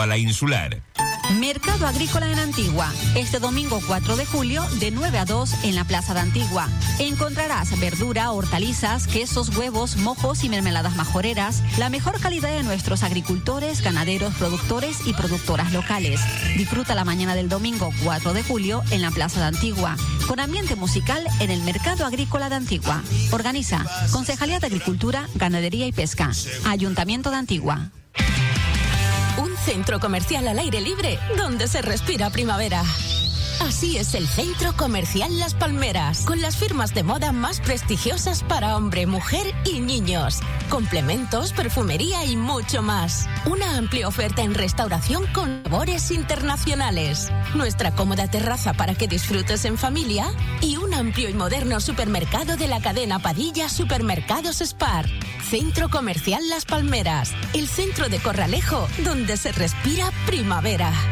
A la insular. Mercado Agrícola en Antigua. Este domingo 4 de julio, de 9 a 2 en la Plaza de Antigua. Encontrarás verdura, hortalizas, quesos, huevos, mojos y mermeladas majoreras, la mejor calidad de nuestros agricultores, ganaderos, productores y productoras locales. Disfruta la mañana del domingo 4 de julio en la Plaza de Antigua, con ambiente musical en el Mercado Agrícola de Antigua. Organiza Concejalía de Agricultura, Ganadería y Pesca. Ayuntamiento de Antigua. Centro comercial al aire libre donde se respira primavera. Así es el Centro Comercial Las Palmeras, con las firmas de moda más prestigiosas para hombre, mujer y niños. Complementos, perfumería y mucho más. Una amplia oferta en restauración con sabores internacionales. Nuestra cómoda terraza para que disfrutes en familia y un amplio y moderno supermercado de la cadena Padilla Supermercados Spar. Centro Comercial Las Palmeras, el centro de Corralejo donde se respira primavera.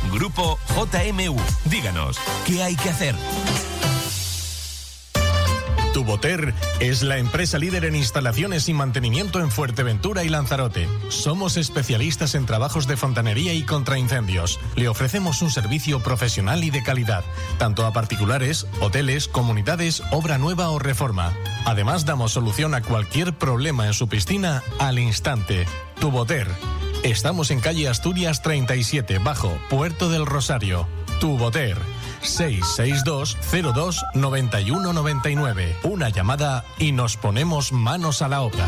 Grupo JMU. Díganos, ¿qué hay que hacer? Tuboter es la empresa líder en instalaciones y mantenimiento en Fuerteventura y Lanzarote. Somos especialistas en trabajos de fontanería y contraincendios. Le ofrecemos un servicio profesional y de calidad, tanto a particulares, hoteles, comunidades, obra nueva o reforma. Además, damos solución a cualquier problema en su piscina al instante. Tuboter. Estamos en calle Asturias 37, bajo Puerto del Rosario. Tuboter. 662 02 91 99. Una llamada y nos ponemos manos a la obra.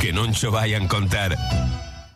que non cho vayan contar.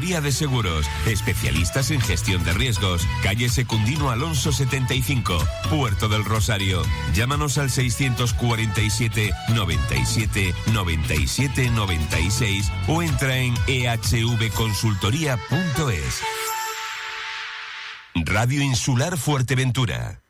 de Seguros, especialistas en gestión de riesgos. Calle Secundino Alonso 75, Puerto del Rosario. Llámanos al 647 97 97 96 o entra en ehvconsultoría.es. Radio Insular Fuerteventura.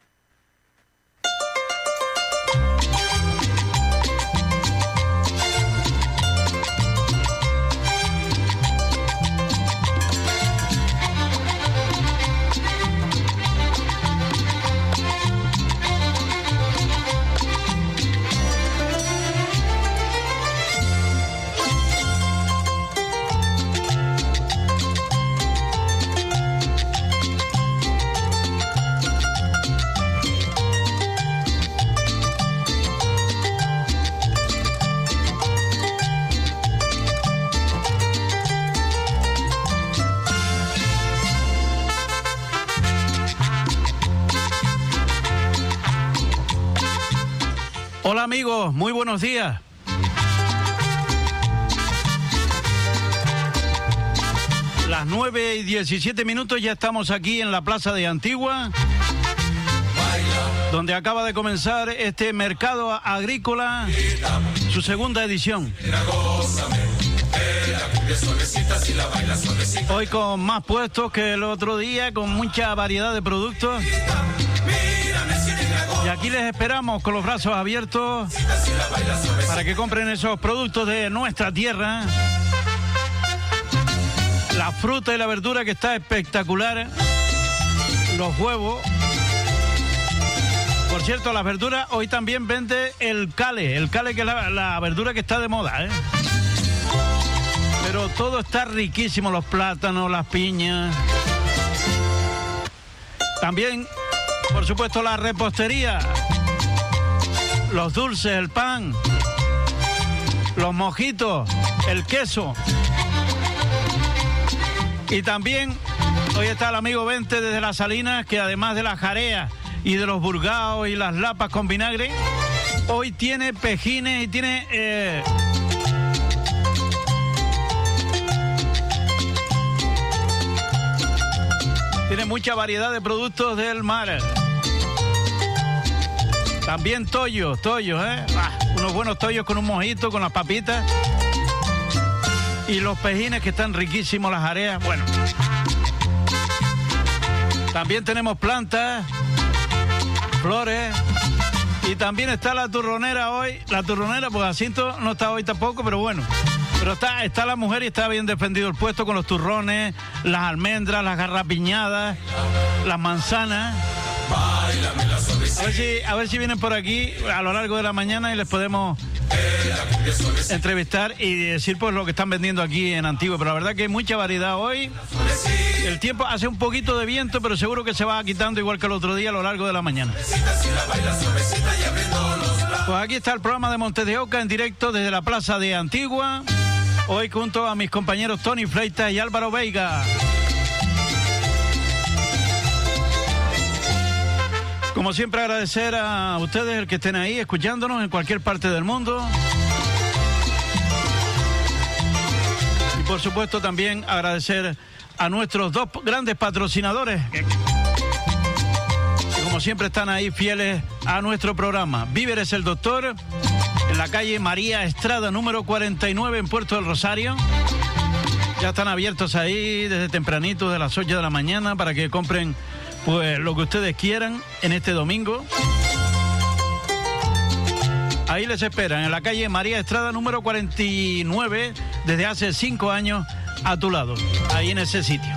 Buenos días. Las 9 y 17 minutos ya estamos aquí en la Plaza de Antigua, donde acaba de comenzar este mercado agrícola, su segunda edición. Hoy con más puestos que el otro día, con mucha variedad de productos. Aquí les esperamos con los brazos abiertos para que compren esos productos de nuestra tierra. La fruta y la verdura que está espectacular. Los huevos. Por cierto, las verduras hoy también vende el cale. El cale que es la, la verdura que está de moda, ¿eh? Pero todo está riquísimo, los plátanos, las piñas. También, por supuesto, la repostería, los dulces, el pan, los mojitos, el queso. Y también hoy está el amigo Vente desde las Salinas, que además de las jareas y de los burgaos y las lapas con vinagre, hoy tiene pejines y tiene... eh, Tiene mucha variedad de productos del mar. También tollos, tollos, ¿eh? Ah, unos buenos tollos con un mojito, con las papitas. Y los pejines que están riquísimos, las areas. Bueno. También tenemos plantas, flores. Y también está la turronera hoy. La turronera, pues Jacinto no está hoy tampoco, pero bueno. Pero está, está la mujer y está bien defendido el puesto con los turrones, las almendras, las garrapiñadas, las manzanas. A ver, si, a ver si vienen por aquí a lo largo de la mañana y les podemos entrevistar y decir pues lo que están vendiendo aquí en Antigua. Pero la verdad que hay mucha variedad hoy. El tiempo hace un poquito de viento, pero seguro que se va quitando igual que el otro día a lo largo de la mañana. Pues aquí está el programa de Montes de Oca en directo desde la Plaza de Antigua. Hoy junto a mis compañeros Tony Fleitas y Álvaro Veiga. Como siempre agradecer a ustedes el que estén ahí escuchándonos en cualquier parte del mundo. Y por supuesto también agradecer a nuestros dos grandes patrocinadores. Que como siempre están ahí fieles a nuestro programa. Víveres el Doctor, en la calle María Estrada, número 49 en Puerto del Rosario. Ya están abiertos ahí desde tempranito, de las 8 de la mañana, para que compren pues lo que ustedes quieran en este domingo. Ahí les esperan, en la calle María Estrada, número 49, desde hace cinco años a tu lado, ahí en ese sitio.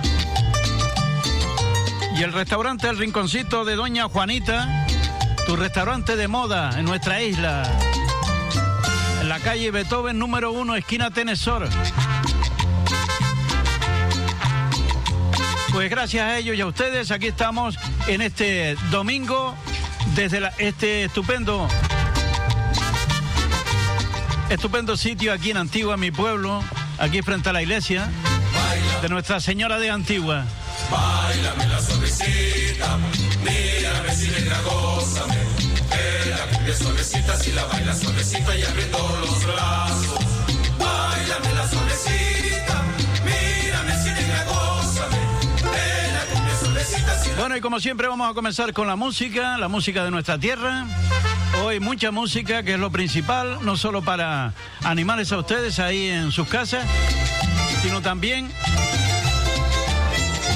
Y el restaurante El Rinconcito de Doña Juanita, tu restaurante de moda en nuestra isla, la calle Beethoven, número 1, esquina Tenesor. Pues gracias a ellos y a ustedes, aquí estamos en este domingo desde este estupendo estupendo sitio aquí en Antigua, mi pueblo, aquí frente a la iglesia de Nuestra Señora de Antigua. Báilame la suavecita, mírame si gózame. Bueno, y como siempre vamos a comenzar con la música, la música de nuestra tierra. Hoy mucha música, que es lo principal, no solo para animarles a ustedes ahí en sus casas, sino también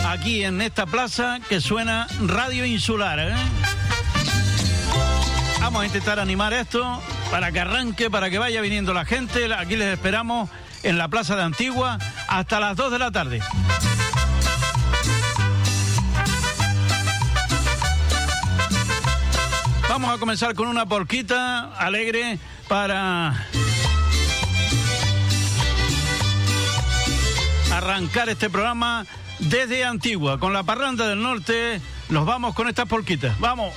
aquí en esta plaza que suena Radio Insular. ¿eh? Vamos a intentar animar esto para que arranque, para que vaya viniendo la gente. Aquí les esperamos en la Plaza de Antigua hasta las 2 de la tarde. Vamos a comenzar con una porquita alegre para arrancar este programa desde Antigua. Con la parranda del norte nos vamos con estas porquitas. Vamos.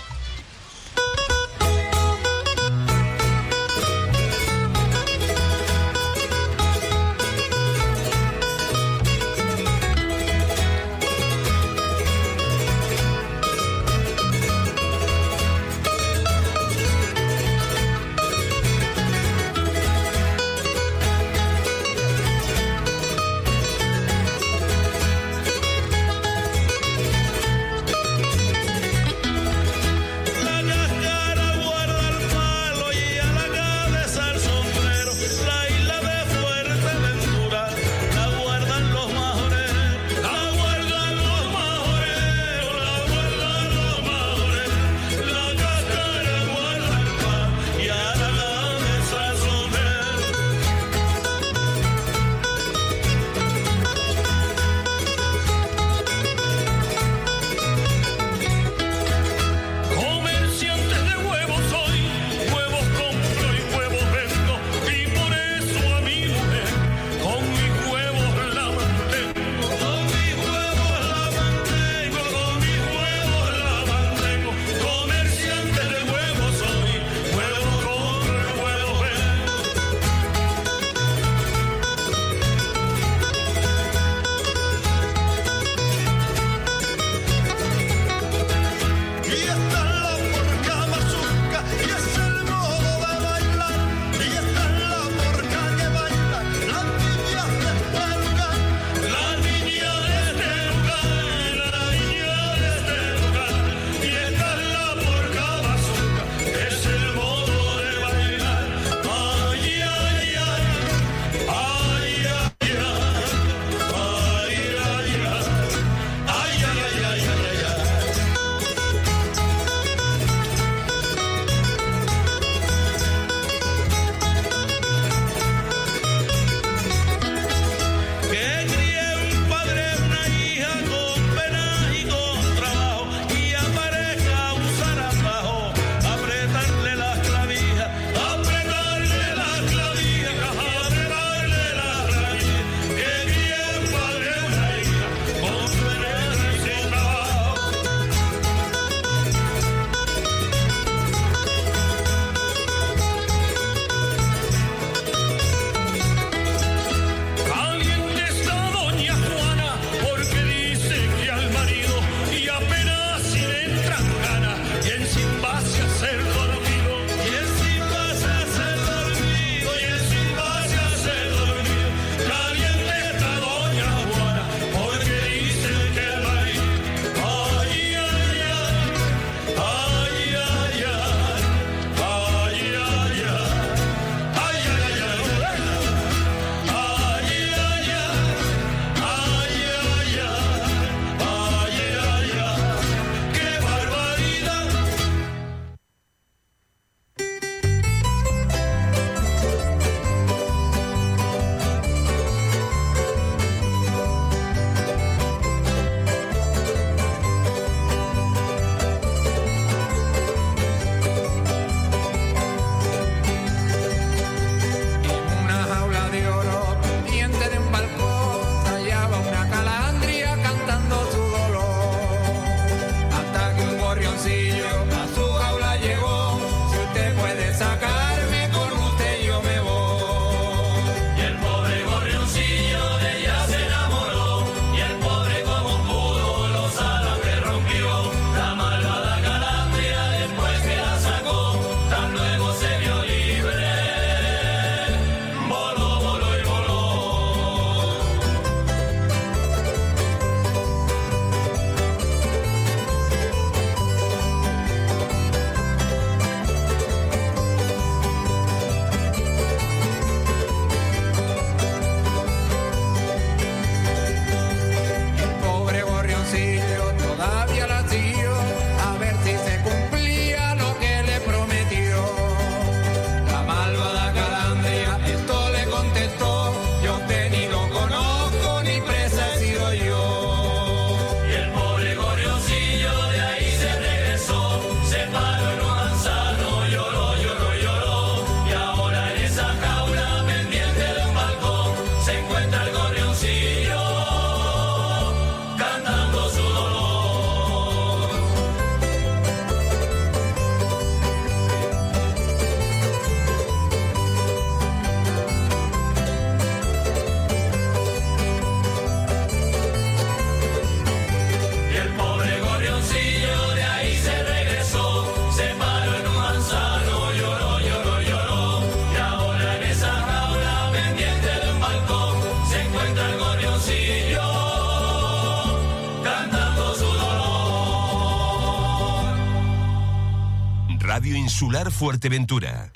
Insular Fuerteventura.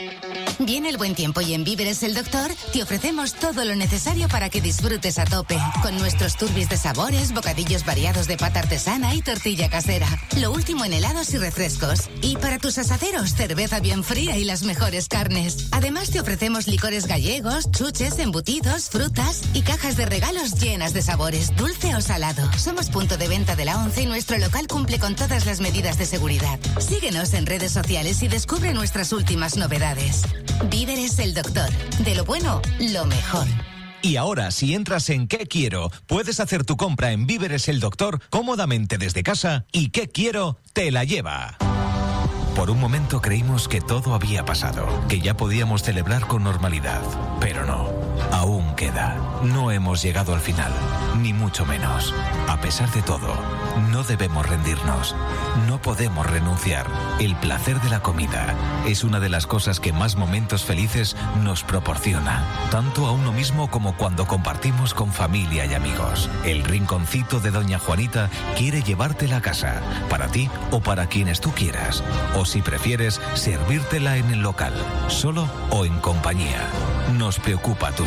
Viene el buen tiempo y en Víveres el Doctor te ofrecemos todo lo necesario para que disfrutes a tope. Con nuestros turbis de sabores, bocadillos variados de pata artesana y tortilla casera. Lo último en helados y refrescos. Y para tus asaderos, cerveza bien fría y las mejores carnes. Además te ofrecemos licores gallegos, chuches, embutidos, frutas y cajas de regalos llenas de sabores, dulce o salado. Somos punto de venta de la once y nuestro local cumple con todas las medidas de seguridad. Síguenos en redes sociales y descubre nuestras últimas novedades. Víveres el Doctor. De lo bueno, lo mejor. Y ahora, si entras en ¿Qué quiero? Puedes hacer tu compra en Víveres el Doctor cómodamente desde casa y ¿Qué quiero? Te la lleva. Por un momento creímos que todo había pasado, que ya podíamos celebrar con normalidad, pero no. Aún queda. No hemos llegado al final, ni mucho menos. A pesar de todo, no debemos rendirnos. No podemos renunciar. El placer de la comida es una de las cosas que más momentos felices nos proporciona, tanto a uno mismo como cuando compartimos con familia y amigos. El rinconcito de Doña Juanita quiere llevártela a casa, para ti o para quienes tú quieras, o si prefieres, servírtela en el local, solo o en compañía. Nos preocupa tu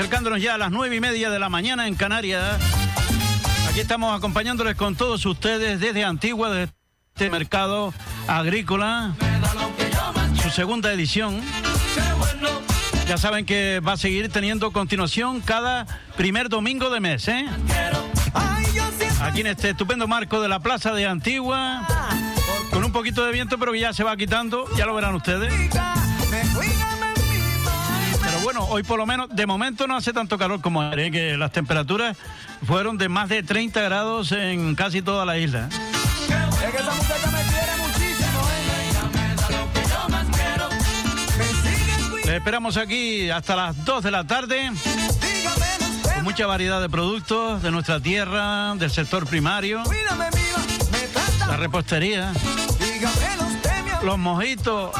Acercándonos ya a las nueve y media de la mañana en Canarias. Aquí estamos acompañándoles con todos ustedes desde Antigua, de este mercado agrícola, su segunda edición. Ya saben que va a seguir teniendo continuación cada primer domingo de mes, ¿eh? Aquí en este estupendo marco de la Plaza de Antigua, con un poquito de viento, pero que ya se va quitando, ya lo verán ustedes. Bueno, hoy por lo menos, de momento no hace tanto calor como ayer, ¿eh? que las temperaturas fueron de más de 30 grados en casi toda la isla. Es que esa muchacha me quiere muchísimo, ¿eh? Les esperamos aquí hasta las 2 de la tarde. Con mucha variedad de productos de nuestra tierra, del sector primario, la repostería, los mojitos.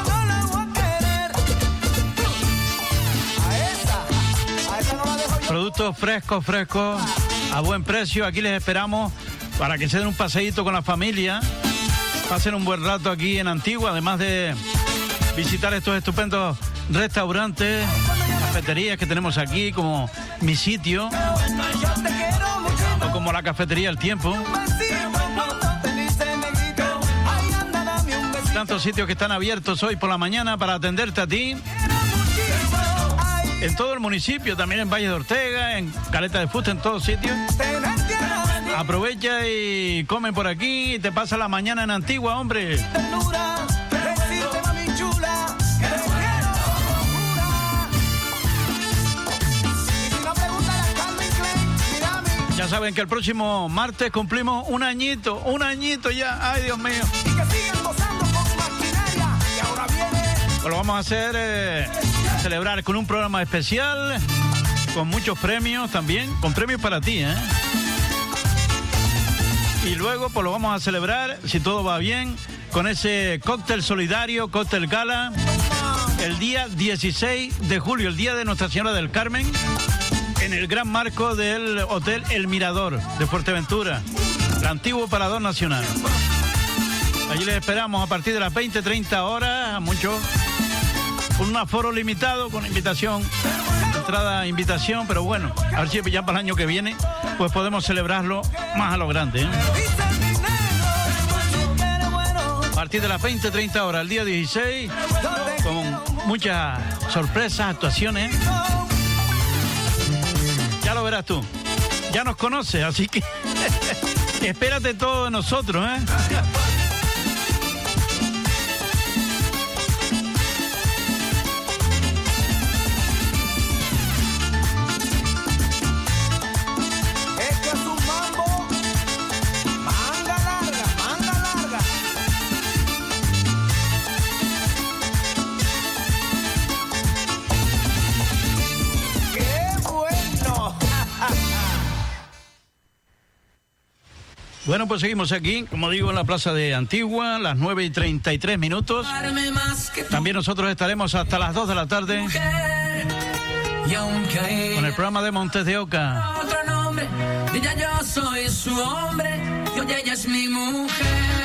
Productos frescos, frescos, a buen precio. Aquí les esperamos para que se den un paseíto con la familia. Pasen un buen rato aquí en Antigua, además de visitar estos estupendos restaurantes, cafeterías que tenemos aquí, como mi sitio, o como la cafetería El Tiempo. Tantos sitios que están abiertos hoy por la mañana para atenderte a ti. En todo el municipio, también en Valle de Ortega, en Caleta de Fusta, en todos sitios. Aprovecha y come por aquí y te pasa la mañana en Antigua, hombre. Ya saben que el próximo martes cumplimos un añito, un añito ya. Ay, Dios mío. Pues lo vamos a hacer, eh, celebrar con un programa especial, con muchos premios también, con premios para ti, ¿eh? Y luego, pues lo vamos a celebrar, si todo va bien, con ese cóctel solidario, cóctel gala, el día 16 de julio, el día de Nuestra Señora del Carmen, en el gran marco del Hotel El Mirador de Fuerteventura, el antiguo Parador Nacional. Allí les esperamos a partir de las 20, 30 horas, a muchos, con un aforo limitado, con invitación, entrada, invitación, pero bueno, a ver si ya para el año que viene, pues podemos celebrarlo más a lo grande. ¿eh? A partir de las 20, 30 horas, el día 16, con muchas sorpresas, actuaciones. Ya lo verás tú. Ya nos conoces, así que espérate todo de nosotros, ¿eh? Bueno, pues seguimos aquí, como digo, en la Plaza de Antigua, las 9 y 33 minutos. También nosotros estaremos hasta las 2 de la tarde con el programa de Montes de Oca. Otro nombre, ella yo soy su hombre, y ella es mi mujer.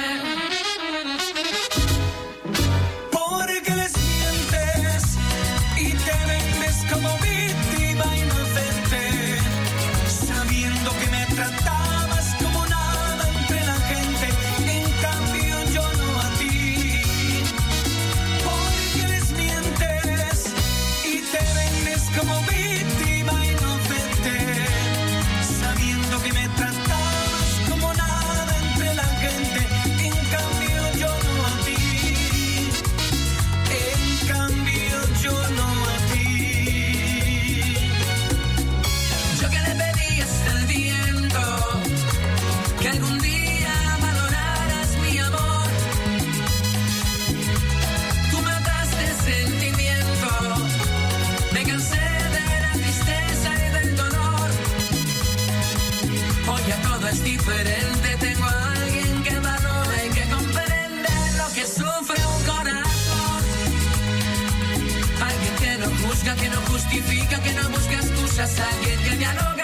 justifica que no buscas tus a alguien que dialogue.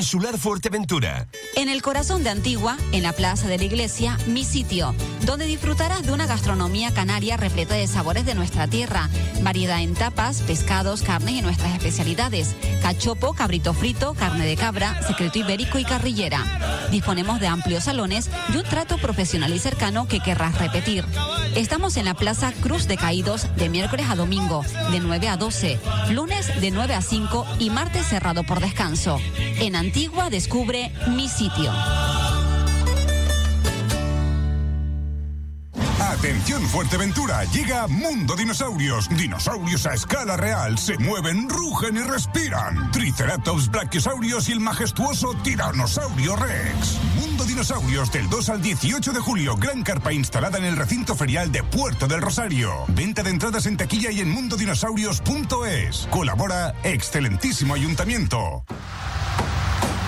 Insular Fuerteventura. En el corazón de Antigua, en la plaza de la iglesia, mi sitio, donde disfrutarás de una gastronomía canaria repleta de sabores de nuestra tierra, variedad en tapas, pescados, carnes y nuestras especialidades, cachopo, cabrito frito, carne de cabra, secreto ibérico y carrillera. Disponemos de amplios salones y un trato profesional y cercano que querrás repetir. Estamos en la Plaza Cruz de Caídos de miércoles a domingo, de 9 a 12, lunes de 9 a 5 y martes cerrado por descanso. En Antigua descubre mi sitio. Atención Fuerteventura, llega Mundo Dinosaurios. Dinosaurios a escala real, se mueven, rugen y respiran. Triceratops, Brachiosaurios y el majestuoso Tiranosaurio Rex. Mundo Dinosaurios del 2 al 18 de julio, gran carpa instalada en el recinto ferial de Puerto del Rosario. Venta de entradas en taquilla y en mundodinosaurios.es. Colabora excelentísimo ayuntamiento.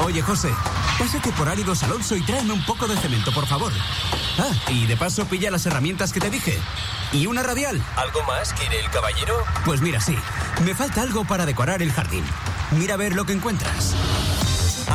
Oye, José, pásate por Áridos Alonso y tráeme un poco de cemento, por favor. Ah, y de paso pilla las herramientas que te dije. Y una radial. ¿Algo más quiere el caballero? Pues mira, sí. Me falta algo para decorar el jardín. Mira a ver lo que encuentras.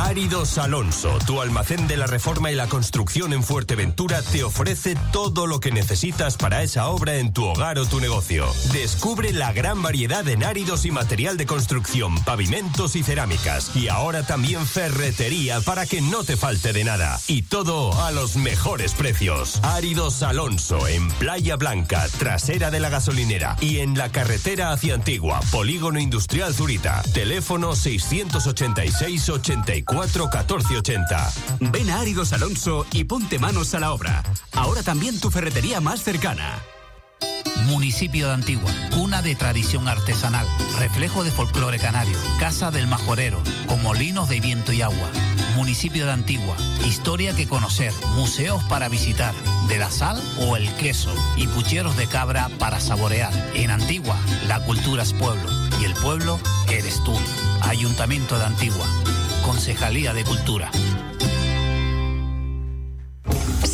Áridos Alonso, tu almacén de la reforma y la construcción en Fuerteventura, te ofrece todo lo que necesitas para esa obra en tu hogar o tu negocio. Descubre la gran variedad en áridos y material de construcción, pavimentos y cerámicas. Y ahora también ferretería para que no te falte de nada. Y todo a los mejores precios. Áridos Alonso, en Playa Blanca, trasera de la gasolinera. Y en la carretera hacia Antigua, Polígono Industrial Zurita. Teléfono 686 84 1480. Ven a Áridos Alonso y ponte manos a la obra. Ahora también tu ferretería más cercana. Municipio de Antigua, cuna de tradición artesanal, reflejo de folclore canario, casa del majorero, con molinos de viento y agua. Municipio de Antigua, historia que conocer, museos para visitar, de la sal o el queso y pucheros de cabra para saborear. En Antigua, la cultura es pueblo y el pueblo eres tú. Ayuntamiento de Antigua, Concejalía de Cultura.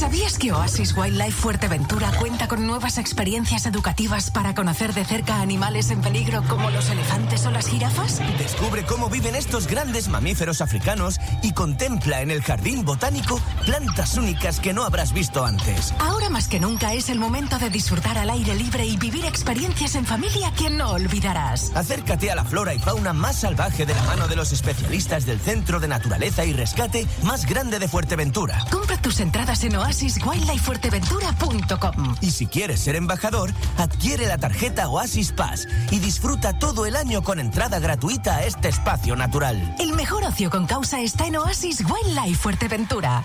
¿Sabías que Oasis Wildlife Fuerteventura cuenta con nuevas experiencias educativas para conocer de cerca animales en peligro como los elefantes o las jirafas? Descubre cómo viven estos grandes mamíferos africanos y contempla en el jardín botánico plantas únicas que no habrás visto antes. Ahora más que nunca es el momento de disfrutar al aire libre y vivir experiencias en familia que no olvidarás. Acércate a la flora y fauna más salvaje de la mano de los especialistas del Centro de Naturaleza y Rescate más grande de Fuerteventura. Compra tus entradas en oasiswildlifefuerteventura.com. Y si quieres ser embajador, adquiere la tarjeta Oasis Pass y disfruta todo el año con entrada gratuita a este espacio natural. El mejor ocio con causa está en Oasis Wildlife Fuerteventura.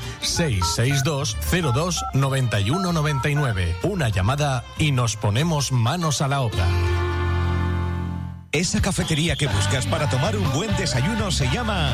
662 02 91 99. Una llamada y nos ponemos manos a la obra. Esa cafetería que buscas para tomar un buen desayuno se llama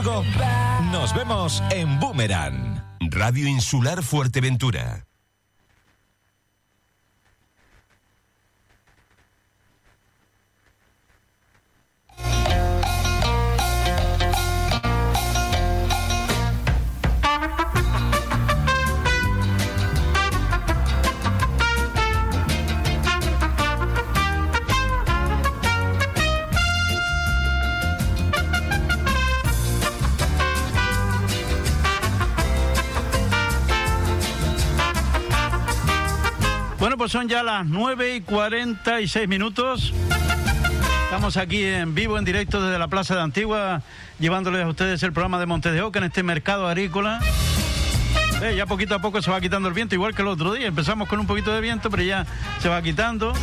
Nos vemos en Boomerang. Radio Insular Fuerteventura. Pues son ya las 9 y 46 minutos. Estamos aquí en vivo, en directo desde la Plaza de Antigua, llevándoles a ustedes el programa de Montes de Oca en este mercado agrícola. Eh, ya poquito a poco se va quitando el viento, igual que el otro día. Empezamos con un poquito de viento, pero ya se va quitando.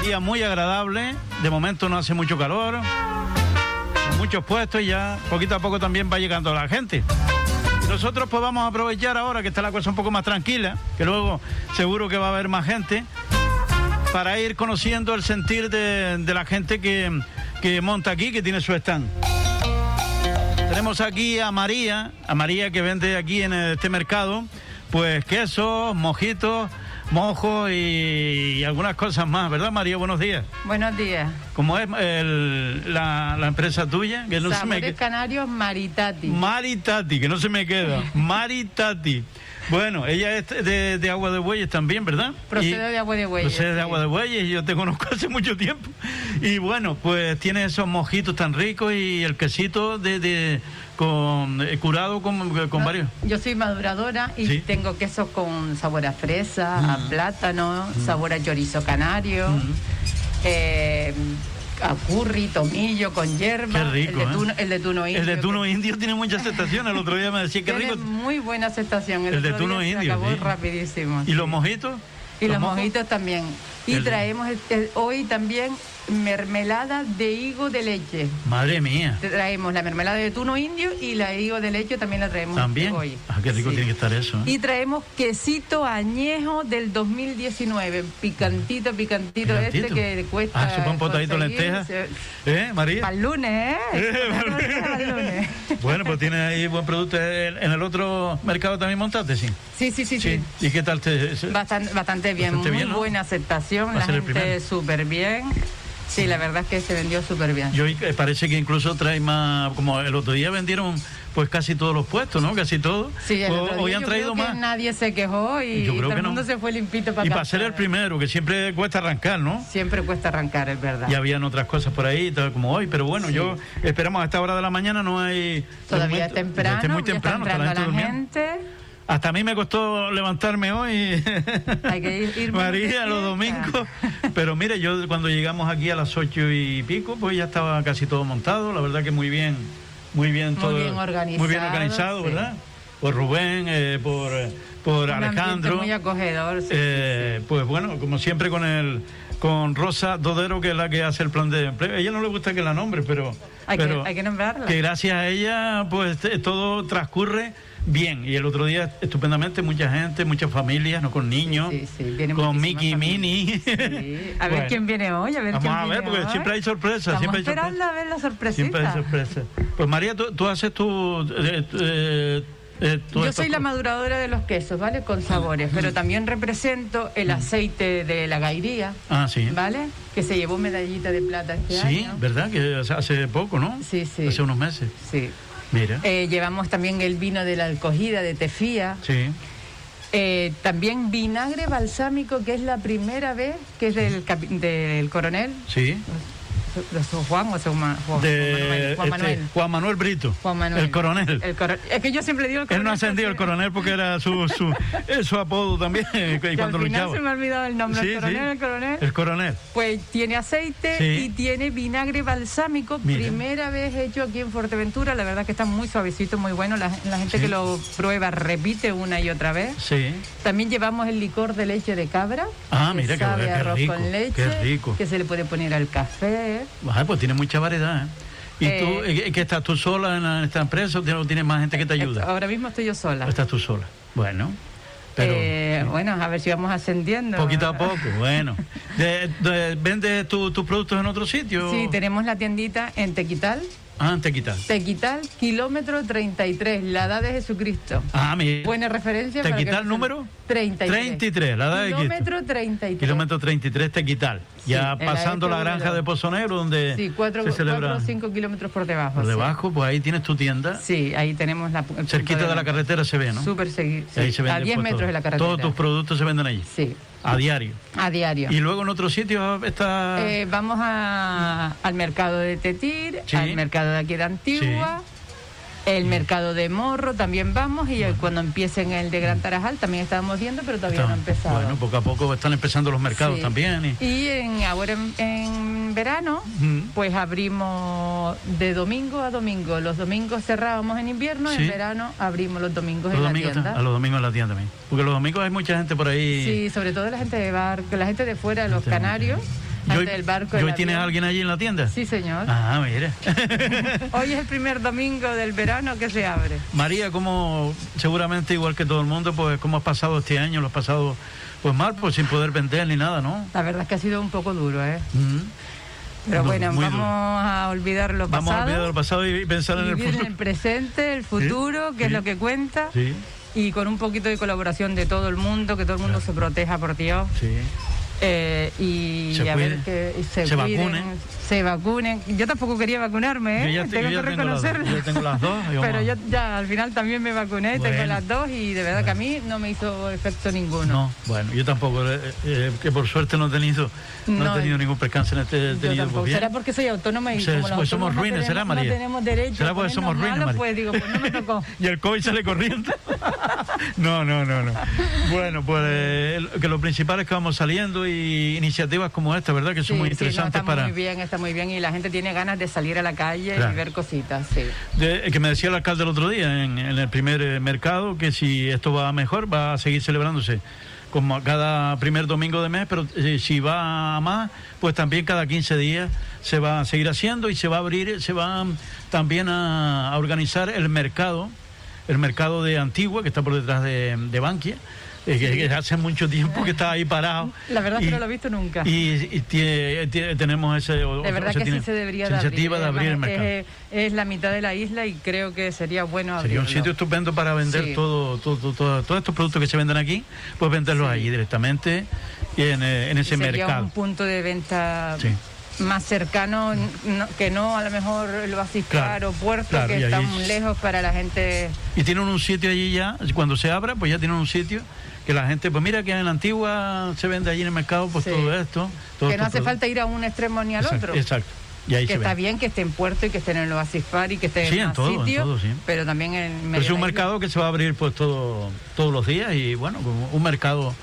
El día muy agradable. De momento no hace mucho calor. Muchos puestos y ya poquito a poco también va llegando la gente. Nosotros pues vamos a aprovechar ahora que está la cosa un poco más tranquila, que luego seguro que va a haber más gente, para ir conociendo el sentir de, de la gente que, que monta aquí, que tiene su stand. Tenemos aquí a María, a María que vende aquí en este mercado, pues quesos, mojitos, mojos y, y algunas cosas más, ¿verdad María? Buenos días. Buenos días. ¿Cómo es el- la, la empresa tuya? Que no se me Canarios Maritati. Maritati, que no se me queda. Maritati. Bueno, ella es de, de Agua de Bueyes también, ¿verdad? Procede Y- de Agua de Bueyes, Procede de. Agua de Bueyes yo te conozco hace mucho tiempo. Y bueno, pues tiene esos mojitos tan ricos y el quesito de, de- con, eh, curado con, con varios. Yo soy maduradora y Sí. tengo quesos con sabor a fresa, a Mm. plátano, sabor a chorizo canario, eh, a curry, tomillo con hierba. Qué rico, el, de ¿eh? tuno, el de tuno indio. El de tuno indio tiene mucha aceptación. El otro día me decía que rico. muy buena aceptación. El de tuno día se indio, acabó sí. rapidísimo. ¿Y los mojitos? Y los mojitos también. Y traemos eh, hoy también mermelada de higo de leche. Madre mía. Traemos la mermelada de tuno indio y la higo de leche también la traemos También. hoy. Ah, qué rico tiene que estar eso. ¿eh? Y traemos quesito añejo del 2019, picantito, picantito, Picantito. este que cuesta. Ah, supa un potadito de lentejas. ¿Eh, María? Para el lunes, ¿eh? Para el lunes. Bueno, pues tiene ahí buen producto. ¿En el otro mercado también montaste, sí? Sí, sí, sí, sí. ¿Y qué tal te...? Bastante, bastante bien, Bastante muy bien, ¿no? buena aceptación, A la gente súper bien. Sí, la verdad es que se vendió súper bien. Yo eh, parece que incluso trae más, como el otro día vendieron pues casi todos los puestos, ¿no? Casi todos. Sí, el otro día hoy han yo traído creo más. que nadie se quejó y Yo creo todo que el no. mundo se fue limpito para Y para ser el primero, que siempre cuesta arrancar, ¿no? Siempre cuesta arrancar, es verdad. Y habían otras cosas por ahí, tal como hoy, pero bueno, yo esperamos a esta hora de la mañana no hay... Todavía es momento- temprano, es muy ya está temprano, está entrando la la gente durmiendo. gente. Hasta a mí me costó levantarme hoy. Hay que ir, María, los domingos. Pero mire, yo cuando llegamos aquí a las ocho y pico, pues ya estaba casi todo montado. La verdad que muy bien, muy bien Muy todo. bien organizado, Muy bien organizado, sí. ¿verdad? Por Rubén, eh, por, eh, por Un Alejandro. muy acogedor. sí. Eh, pues bueno, como siempre con el con Rosa Dodero, que es la que hace el plan de empleo. A ella no le gusta que la nombre, pero, hay, pero que, hay que nombrarla. que gracias a ella pues eh, todo transcurre bien. Y el otro día estupendamente, mucha gente, muchas familias, no con niños, con Mickey y Minnie. A ver Bueno. quién viene hoy, a ver Vamos quién a ver, viene porque hoy. siempre hay sorpresas, Estamos siempre hay esperando a ver la sorpresita. Siempre hay sorpresa. Pues María, tú, tú haces tu... eh, eh, eh, Yo soy la maduradora de los quesos, ¿vale? Con sabores, pero también represento el aceite de la gairía, Ah, sí. ¿vale? Que se llevó medallita de plata este Sí, año. ¿verdad? Que hace poco, ¿no? Sí, sí. Hace unos meses. Sí. Mira. Eh, llevamos también el vino de la alcogida de Tefía. Sí. Eh, también vinagre balsámico, que es la primera vez que es del, del coronel. Sí. Juan o de Juan Manuel. este, Juan Manuel Brito, Juan Manuel. el coronel. El coro- es que yo siempre digo el Él coronel. no ha ascendido el coronel porque era su, su, su apodo también que cuando al final luchaba. se me ha olvidado el nombre. Sí, el coronel, sí. el coronel. El coronel. Pues tiene aceite Sí. y tiene vinagre balsámico. Mira. Primera vez hecho aquí en Fuerteventura. La verdad que está muy suavecito, muy bueno. La, la gente que lo prueba repite una y otra vez. Sí. También llevamos el licor de leche de cabra. Ah, que mira qué sabe qué arroz rico, con leche. qué rico. Que se le puede poner al café. Ajá, pues tiene mucha variedad. ¿eh? ¿Y Eh, tú, eh, qué estás tú sola en, esta empresa o tienes, más gente que te ayuda? Ahora mismo estoy yo sola. ¿O estás tú sola? Bueno, pero Eh, Bueno, a ver si vamos ascendiendo. poquito a poco, bueno. De- de- ¿Vendes tu- tus productos en otro sitio? Sí, tenemos la tiendita en Tequital. Ah, te quitas. Tequital, kilómetro 33, la edad de Jesucristo. Ah, mira. Buena referencia. ¿Tequital número? 33. 33, la edad de. Kilómetro 33. Kilómetro 33 Tequital. ya en la pasando la granja de Pozo Negro, donde Sí, cuatro, se celebra cuatro o cinco kilómetros por debajo. por sí. debajo, pues ahí tienes tu tienda. Sí, ahí tenemos la. Cerquita de la carretera se ve, ¿no? Súper segui- Y ahí sí, se vende a 10 pues, metros todo. de la carretera. Todos tus productos se venden allí. Sí. A diario. A diario. Y luego en otro sitio está. Eh, vamos a- al mercado de Tetir, Sí. al mercado de aquí de Antigua, el mercado de Morro también vamos y eh, cuando empiecen el de Gran Tarajal también estábamos viendo, pero todavía no ha empezado. Bueno, poco a poco están empezando los mercados Sí. también. y- Y en, ahora en, en verano, pues abrimos de domingo a domingo. Los domingos cerrábamos en invierno, Sí. en verano abrimos los domingos Los en la domingos, tienda. a los domingos en la tienda también. Porque los domingos hay mucha gente por ahí. Sí, sobre todo la gente de barco, la gente de fuera, los canarios, ¿Y hoy, gente del barco. y hoy tienes a alguien allí en la tienda? Sí, señor. Ah, mire. Hoy es el primer domingo del verano que se abre. María, como seguramente igual que todo el mundo, pues cómo has pasado este año, lo has pasado pues mal, pues sin poder vender ni nada, ¿no? La verdad es que ha sido un poco duro, ¿eh? Pero bueno, vamos duro. a olvidar lo Vamos a pasado. olvidar el pasado y pensar en el vivir en futuro. el presente, el futuro, que es sí. lo que cuenta. Sí, Y con un poquito de colaboración de todo el mundo, que todo el mundo se proteja, por Dios. sí. Eh, y Se a ver que se, Se cuiden, vacunen. se vacunen. Yo tampoco quería vacunarme, ¿eh? Yo ya te- tengo yo ya que tengo las dos. reconocerlo. Yo tengo las dos, yo Pero yo ya al final también me vacuné, tengo las dos y de verdad que a mí no me hizo efecto ninguno. No, bueno, yo tampoco, eh, que por suerte no he tenido, no, No, he tenido ningún percance en este tenido, tampoco. pues. ¿Será porque soy autónoma y Se- como pues somos no ruines, será, María. No tenemos derecho Será porque somos ruines, María. pues digo, pues no me tocó. y el COVID sale corriendo. no, no, no, no. Bueno, pues eh, que lo principal es que vamos saliendo y iniciativas como esta, ¿verdad? Que son Sí, muy sí, no, interesantes está para... muy bien, está muy bien y la gente tiene ganas de salir a la calle Claro. y ver cositas, sí. De- que me decía el alcalde el otro día en, en el primer eh, mercado que si esto va mejor va a seguir celebrándose como cada primer domingo de mes, pero eh, si va a más, pues también cada 15 días se va a seguir haciendo y se va a abrir, se va mm, también a, a organizar el mercado, el mercado de Antigua, que está por detrás de, de Bankia, eh, que, que hace mucho tiempo que está ahí parado. La verdad es Y- que no lo he visto nunca. Y, y tie- tie- tenemos ese... de verdad que tiene sí se debería de abrir. de abrir el mercado. Es, es la mitad de la isla y creo que sería bueno Sería abrirlo. un sitio estupendo para vender Sí. todo, todo, todo- todo- todos estos productos que se venden aquí, pues venderlos allí directamente y en, eh, en ese sería mercado. un punto de venta Sí. más cercano, no- que no a lo mejor el Basiscar Claro, o Puerto, claro, que y ahí- muy lejos para la gente. Y tienen un sitio allí ya, cuando se abra, pues ya tienen un sitio que la gente, pues mira que en la antigua se vende allí en el mercado, pues Sí. todo esto. todo que no hace falta ir a un extremo ni al Exacto, otro. Exacto. Y ahí que se está vende. bien que esté en Puerto y que esté en el Oasis Par y que esté Sí, en en todo, en sitios, todo, sí. pero también en Pero es un mercado que se va a abrir pues todo, todos los días y bueno, como un mercado,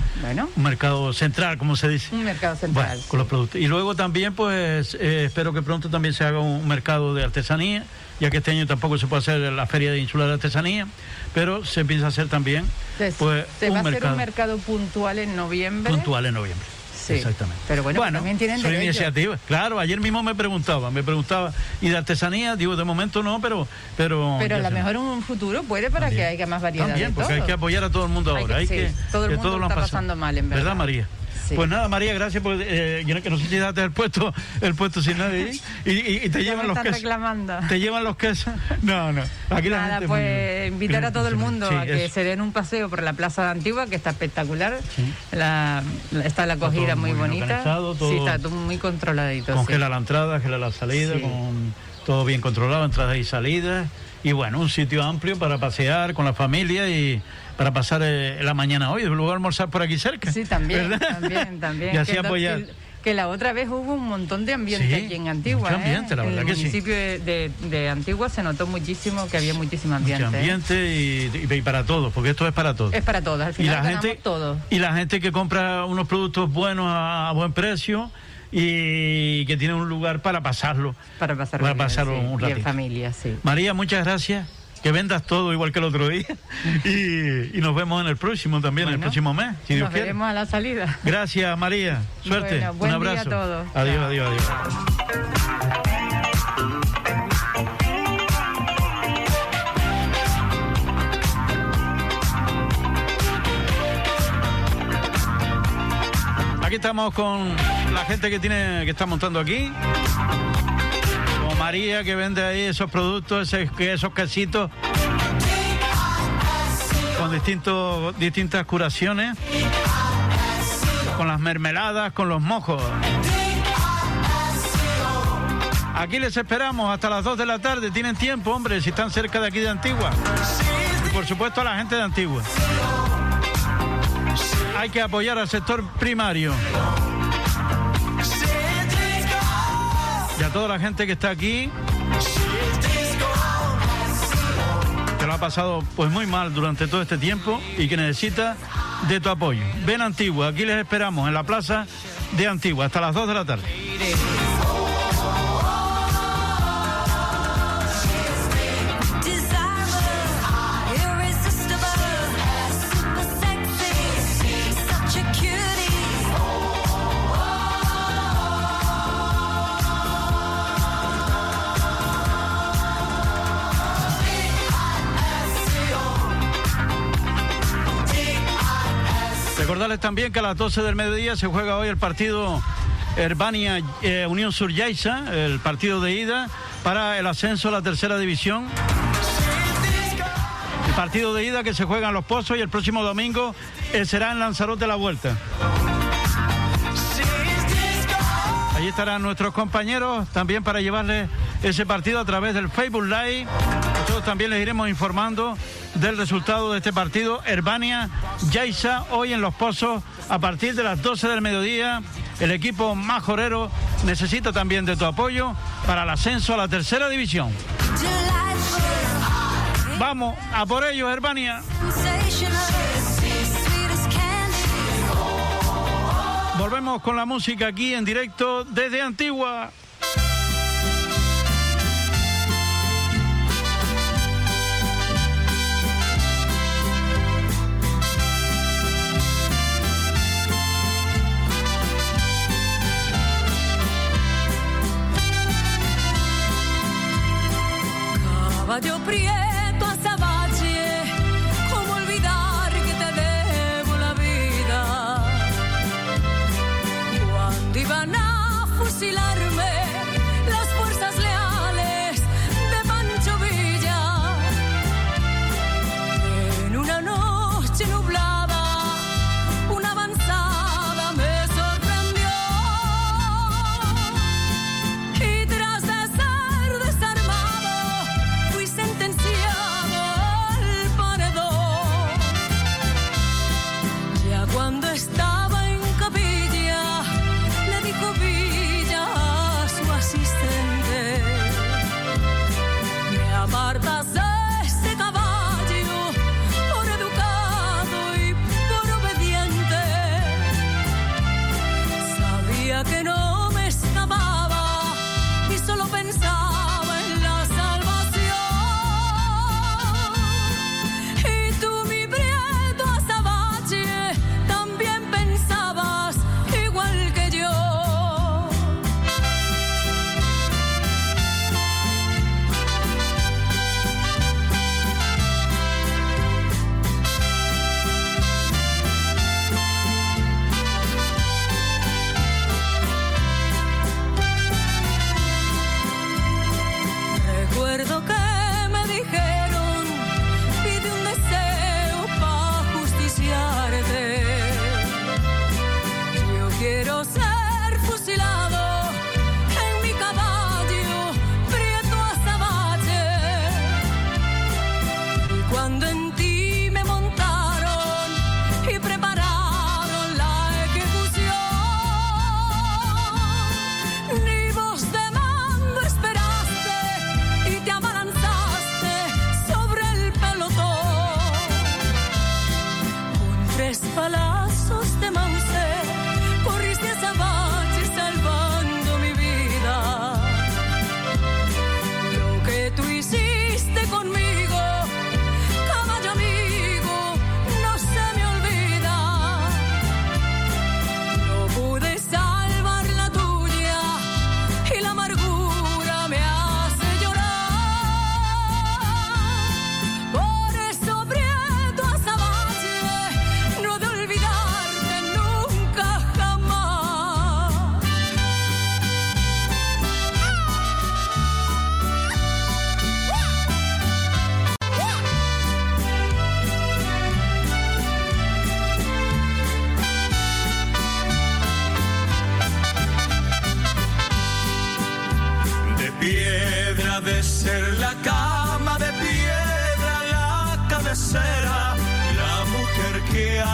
un mercado central, como se dice. un mercado central. Bueno, con los productos. Y luego también, pues, eh, espero que pronto también se haga un mercado de artesanía, ya que este año tampoco se puede hacer la Feria de Insular de Artesanía, pero se piensa hacer también, Se- pues, se va a hacer mercado un mercado puntual en noviembre. puntual en noviembre. Sí. Exactamente. Pero bueno, también tienen son iniciativas. Claro, ayer mismo me preguntaba, me preguntaba, ¿y de artesanía? Digo, de momento no, pero... Pero, Pero a lo mejor en un futuro puede para que haya más variedad También, de porque todo. hay que apoyar a todo el mundo Hay ahora. que- hay que, todo el que mundo todos lo está pasando mal, en verdad. María? Sí. Pues nada, María, gracias por... Eh, yo no- que no sé si daste el puesto, el puesto sin nadie y, y- y te Ya llevan me los están quesos. reclamando. ¿Te llevan los quesos? No, no. Aquí la Nada, gente es pues invitar a todo el mundo Sí, a que eso. se den un paseo por la Plaza de Antigua, que está espectacular. La, la- está la acogida muy, bonita. todo- Sí, está todo muy controladito. sí. Congela la entrada, gela la salida, con todo bien controlado, entradas y salidas. Y bueno, un sitio amplio para pasear con la familia y para pasar eh, la mañana hoy. Luego almorzar por aquí cerca. Sí, también, ¿verdad? también, también. Y así apoyar. Que la otra vez hubo un montón de ambiente Sí, aquí en Antigua. mucho ambiente, ¿eh? la En verdad el que sí. municipio de, de- de Antigua se notó muchísimo que había muchísimo ambiente. Mucho ¿eh? ambiente y, y- y para todos, porque esto es para todos. Es para todos, al Y final la ganamos gente, todos. y la gente que compra unos productos buenos a, a buen precio y que tiene un lugar para pasarlo. Para pasarlo, para bien, pasarlo sí, un y en ratito. familia, sí. María, muchas gracias. Que vendas todo igual que el otro día. Y, y nos vemos en el próximo también, en el próximo mes, si Dios Nos quiere. veremos a la salida. Gracias, María. Suerte. Bueno, buen un día a abrazo. todos. Adiós, Chao. adiós, adiós. Aquí estamos con la gente que tiene que está montando aquí. María que vende ahí esos productos, esos quesitos con distintos, distintas curaciones, con las mermeladas, con los mojos. Aquí les esperamos hasta las 2 de la tarde. Tienen tiempo, hombre, si están cerca de aquí de Antigua. Y por supuesto a la gente de Antigua. Hay que apoyar al sector primario. Y a toda la gente que está aquí, que lo ha pasado pues muy mal durante todo este tiempo y que necesita de tu apoyo. Ven Antigua, aquí les esperamos en la plaza de Antigua hasta las 2 de la tarde. Recordarles también que a las 12 del mediodía se juega hoy el partido Herbania eh, Unión Sur Yaiza, el partido de ida para el ascenso a la tercera división. El partido de ida que se juega en Los Pozos y el próximo domingo eh, será en Lanzarote la vuelta. Allí estarán nuestros compañeros también para llevarles ese partido a través del Facebook Live. Nosotros también les iremos informando del resultado de este partido. Herbania Yaiza, hoy en Los Pozos, a partir de las 12 del mediodía. El equipo majorero necesita también de tu apoyo para el ascenso a la tercera división. Vamos a por ello, Herbania. Volvemos con la música aquí en directo desde Antigua. ma ti ho prie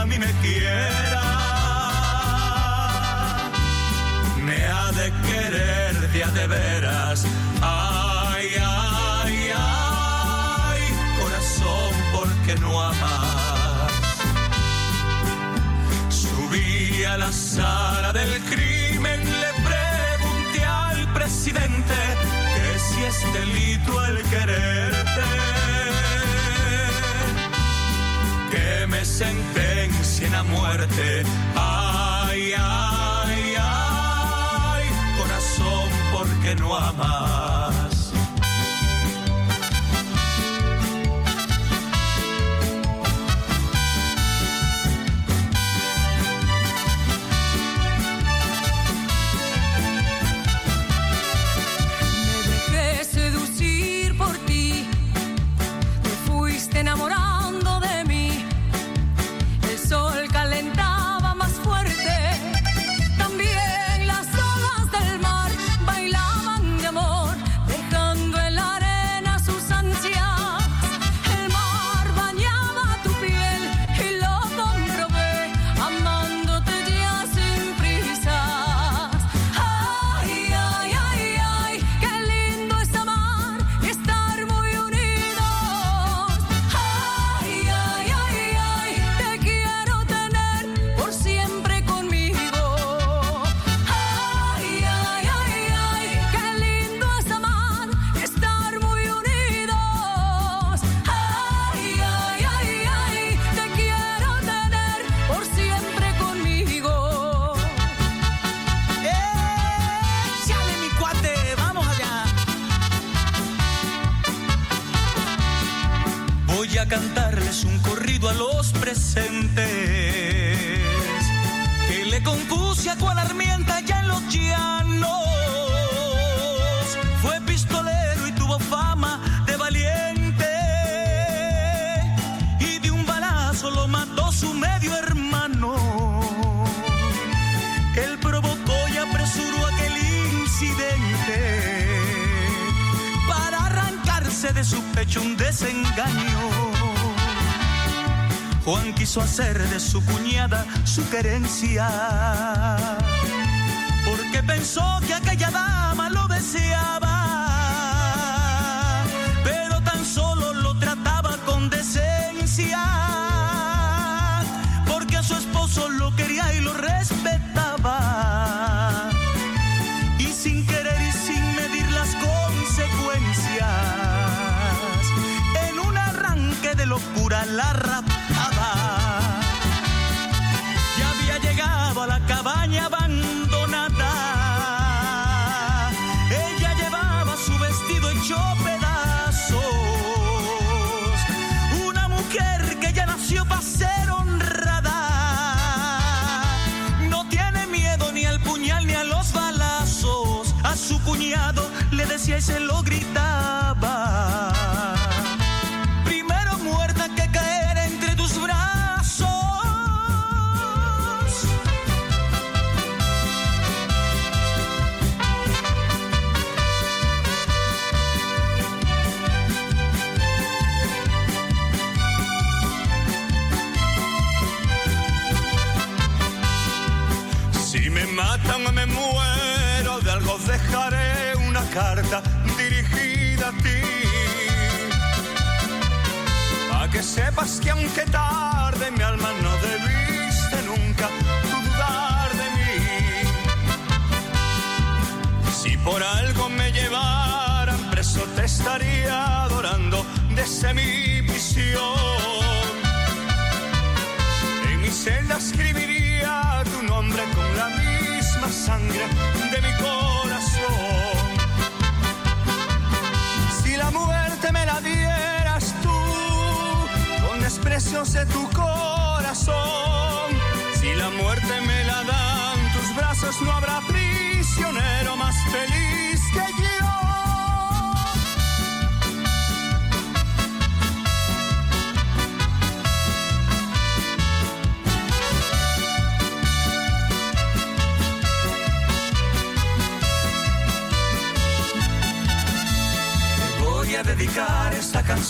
a mí me quiera, me ha de querer ya de veras. Ay, ay, ay, corazón, porque no amas. Subí a la sala del crimen, le pregunté al presidente que si es delito el quererte me sentencien a muerte. Ay, ay, ay, corazón porque no amas. caricia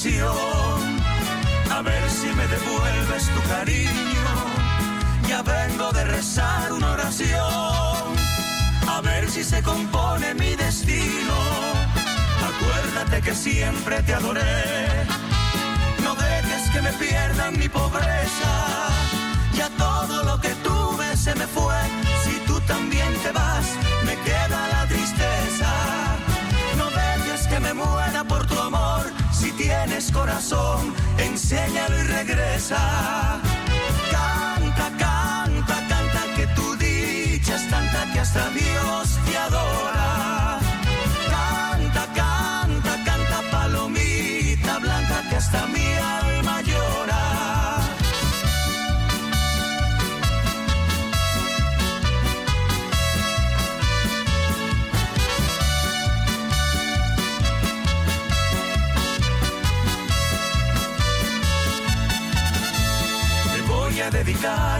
A ver si me devuelves tu cariño. Ya vengo de rezar una oración. A ver si se compone mi destino. Acuérdate que siempre te adoré. No dejes que me pierdan mi pobreza. Ya todo lo que tuve se me fue. Si tú también te vas, corazón, enséñalo y regresa. Canta, canta, canta que tu dicha es tanta que hasta Dios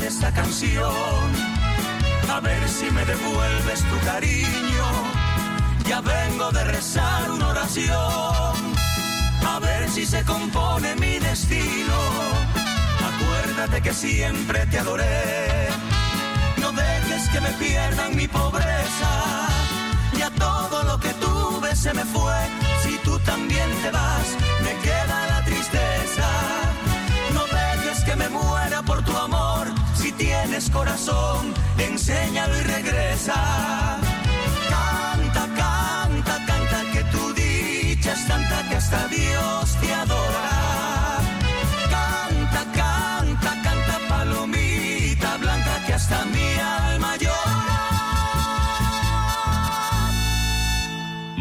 esta canción. A ver si me devuelves tu cariño. Ya vengo de rezar una oración. A ver si se compone mi destino. Acuérdate que siempre te adoré. No dejes que me pierdan mi pobreza. Ya todo lo que tuve se me fue. Si tú también te vas, corazón, enséñalo y regresa. Canta, canta, canta que tu dicha es tanta que hasta Dios te adora. Canta, canta, canta palomita blanca que hasta mi alma llora.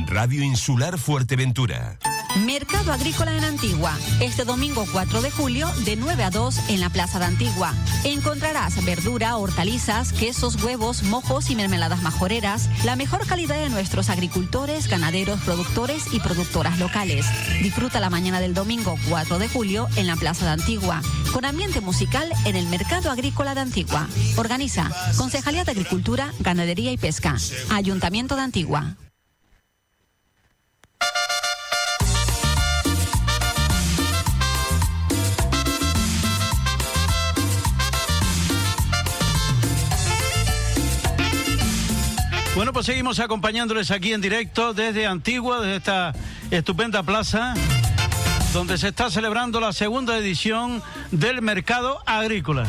Radio Insular Fuerteventura. Mercado Agrícola en Antigua. Este domingo 4 de julio de 9 a 2 en la Plaza de Antigua. Encontrarás verdura, hortalizas, quesos, huevos, mojos y mermeladas majoreras. La mejor calidad de nuestros agricultores, ganaderos, productores y productoras locales. Disfruta la mañana del domingo 4 de julio en la Plaza de Antigua. Con ambiente musical en el Mercado Agrícola de Antigua. Organiza Concejalía de Agricultura, Ganadería y Pesca. Ayuntamiento de Antigua. Bueno, pues seguimos acompañándoles aquí en directo desde Antigua, desde esta estupenda plaza, donde se está celebrando la segunda edición del Mercado Agrícola.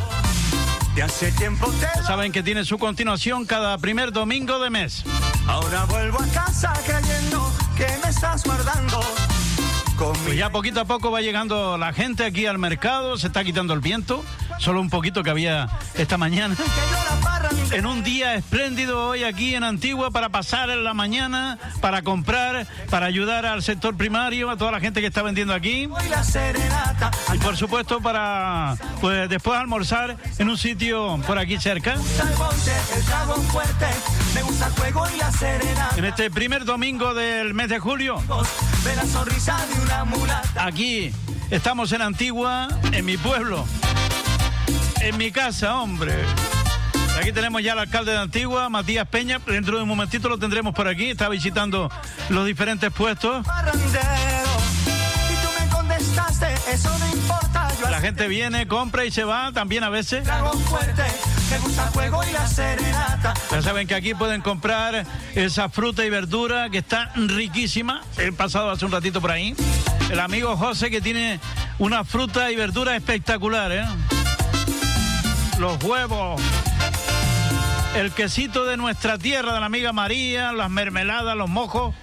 De hace tiempo te Saben que tiene su continuación cada primer domingo de mes. Ahora vuelvo a casa creyendo que me estás guardando. Pues ya poquito a poco va llegando la gente aquí al mercado, se está quitando el viento, solo un poquito que había esta mañana. En un día espléndido hoy aquí en Antigua para pasar en la mañana, para comprar, para ayudar al sector primario, a toda la gente que está vendiendo aquí. Y por supuesto para pues después almorzar en un sitio por aquí cerca. En este primer domingo del mes de julio. Aquí estamos en Antigua, en mi pueblo, en mi casa, hombre. Aquí tenemos ya al alcalde de Antigua, Matías Peña. Dentro de un momentito lo tendremos por aquí. Está visitando los diferentes puestos. Gente viene, compra y se va también a veces. Dragón fuerte. Me gusta el juego y la serenata. Ya saben que aquí pueden comprar esa fruta y verdura que está riquísima. He pasado hace un ratito por ahí. El amigo José que tiene una fruta y verdura espectacular, ¿eh? Los huevos. El quesito de nuestra tierra, de la amiga María, las mermeladas, los mojos.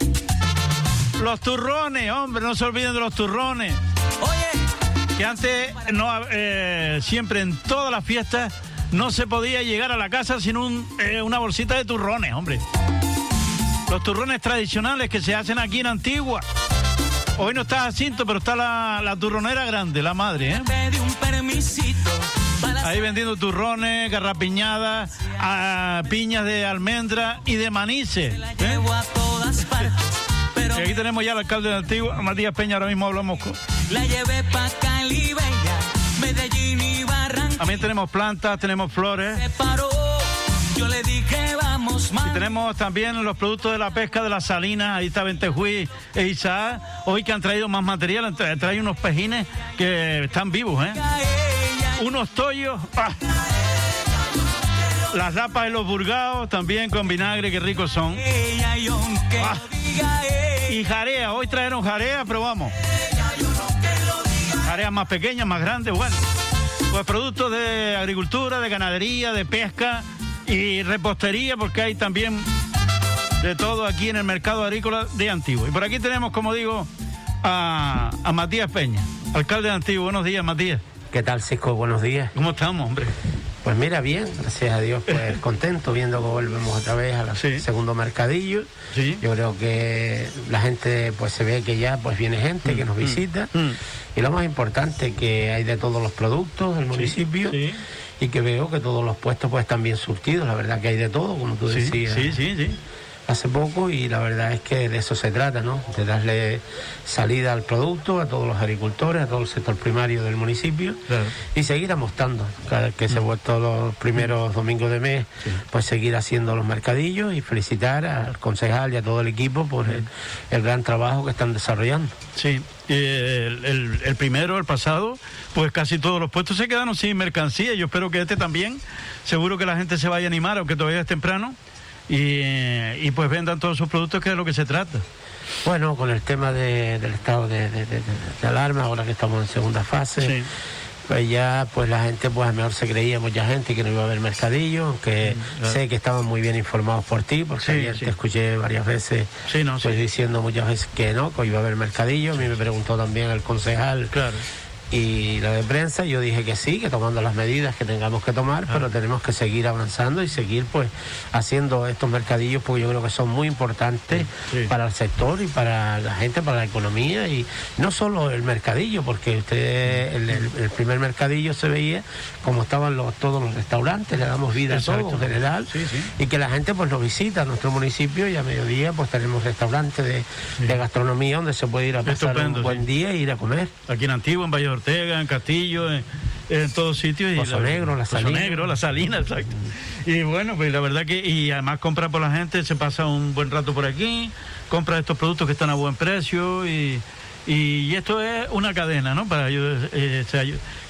Los turrones, hombre, no se olviden de los turrones. Oye. Que antes, no, eh, siempre en todas las fiestas, no se podía llegar a la casa sin un, eh, una bolsita de turrones, hombre. Los turrones tradicionales que se hacen aquí en Antigua. Hoy no está Jacinto, pero está la, la turronera grande, la madre, ¿eh? Ahí vendiendo turrones, garrapiñadas, ah, piñas de almendra y de manice. ¿eh? Y aquí tenemos ya al alcalde de Antigua, Matías Peña, ahora mismo hablamos con... la llevé pa' Cali, Bella, Medellín y Barranquilla. También tenemos plantas, tenemos flores. Se paró Yo le dije, vamos, Y tenemos también los productos de la pesca de la salina, ahí está Ventejuí e Isaac, hoy que han traído más material, han tra- traído unos pejines que están vivos, ¿eh? Unos tollos, ¡ah! Las lapas de los burgaos también con vinagre, que ricos son. Ah. Y jarea, hoy trajeron jarea, pero vamos. Jareas más pequeñas, más grandes, bueno. Pues productos de agricultura, de ganadería, de pesca y repostería, porque hay también de todo aquí en el mercado agrícola de Antiguo. Y por aquí tenemos, como digo, a, a Matías Peña, alcalde de Antiguo. Buenos días, Matías. ¿Qué tal, Cisco? Buenos días. ¿Cómo estamos, hombre? Pues mira, bien, gracias a Dios, pues contento viendo que volvemos otra vez al segundo mercadillo. Yo creo que la gente pues se ve que ya pues viene gente que nos Mm, visita y lo más importante que hay de todos los productos del municipio y que veo que todos los puestos pues están bien surtidos, la verdad que hay de todo, como tú Sí, decías. sí, sí, sí. Hace poco y la verdad es que de eso se trata, ¿no? De darle salida al producto a todos los agricultores, a todo el sector primario del municipio y seguir amostando. Cada vez que se vuelto los primeros domingos de mes, pues seguir haciendo los mercadillos y felicitar al concejal y a todo el equipo por el, el gran trabajo que están desarrollando. Sí, el, el- el primero, el pasado, pues casi todos los puestos se quedaron sin mercancía. Yo espero que este también. Seguro que la gente se vaya a animar, aunque todavía es temprano. Y, y pues vendan todos sus productos, que es de lo que se trata. Bueno, con el tema de- del estado de, de- de- de alarma, ahora que estamos en segunda fase, pues ya pues la gente, pues a lo mejor se creía mucha gente que no iba a haber mercadillo, aunque claro. sé que estaban muy bien informados por ti, porque Sí, ayer te escuché varias veces pues, diciendo muchas veces que no, que iba a haber mercadillo. A mí me preguntó también el concejal. Y la de prensa, yo dije que sí, que tomando las medidas que tengamos que tomar, pero tenemos que seguir avanzando y seguir pues haciendo estos mercadillos porque yo creo que son muy importantes para el sector y para la gente, para la economía y no solo el mercadillo, porque usted el, el- el primer mercadillo se veía como estaban los, todos los restaurantes, le damos vida a todo Exacto. en general y que la gente pues nos visita a nuestro municipio y a mediodía pues tenemos restaurantes de, de gastronomía donde se puede ir a pasar un buen día e ir a comer. Aquí en Antigua, en Valle de Ortega, en Castillo, en, en todos sitios. y Pozo Negro, La Pozo Salina. Negro, La Salina, exacto. Y bueno, pues la verdad que, y además compra por la gente, se pasa un buen rato por aquí, compra estos productos que están a buen precio y, y esto es una cadena, ¿no? Para eh,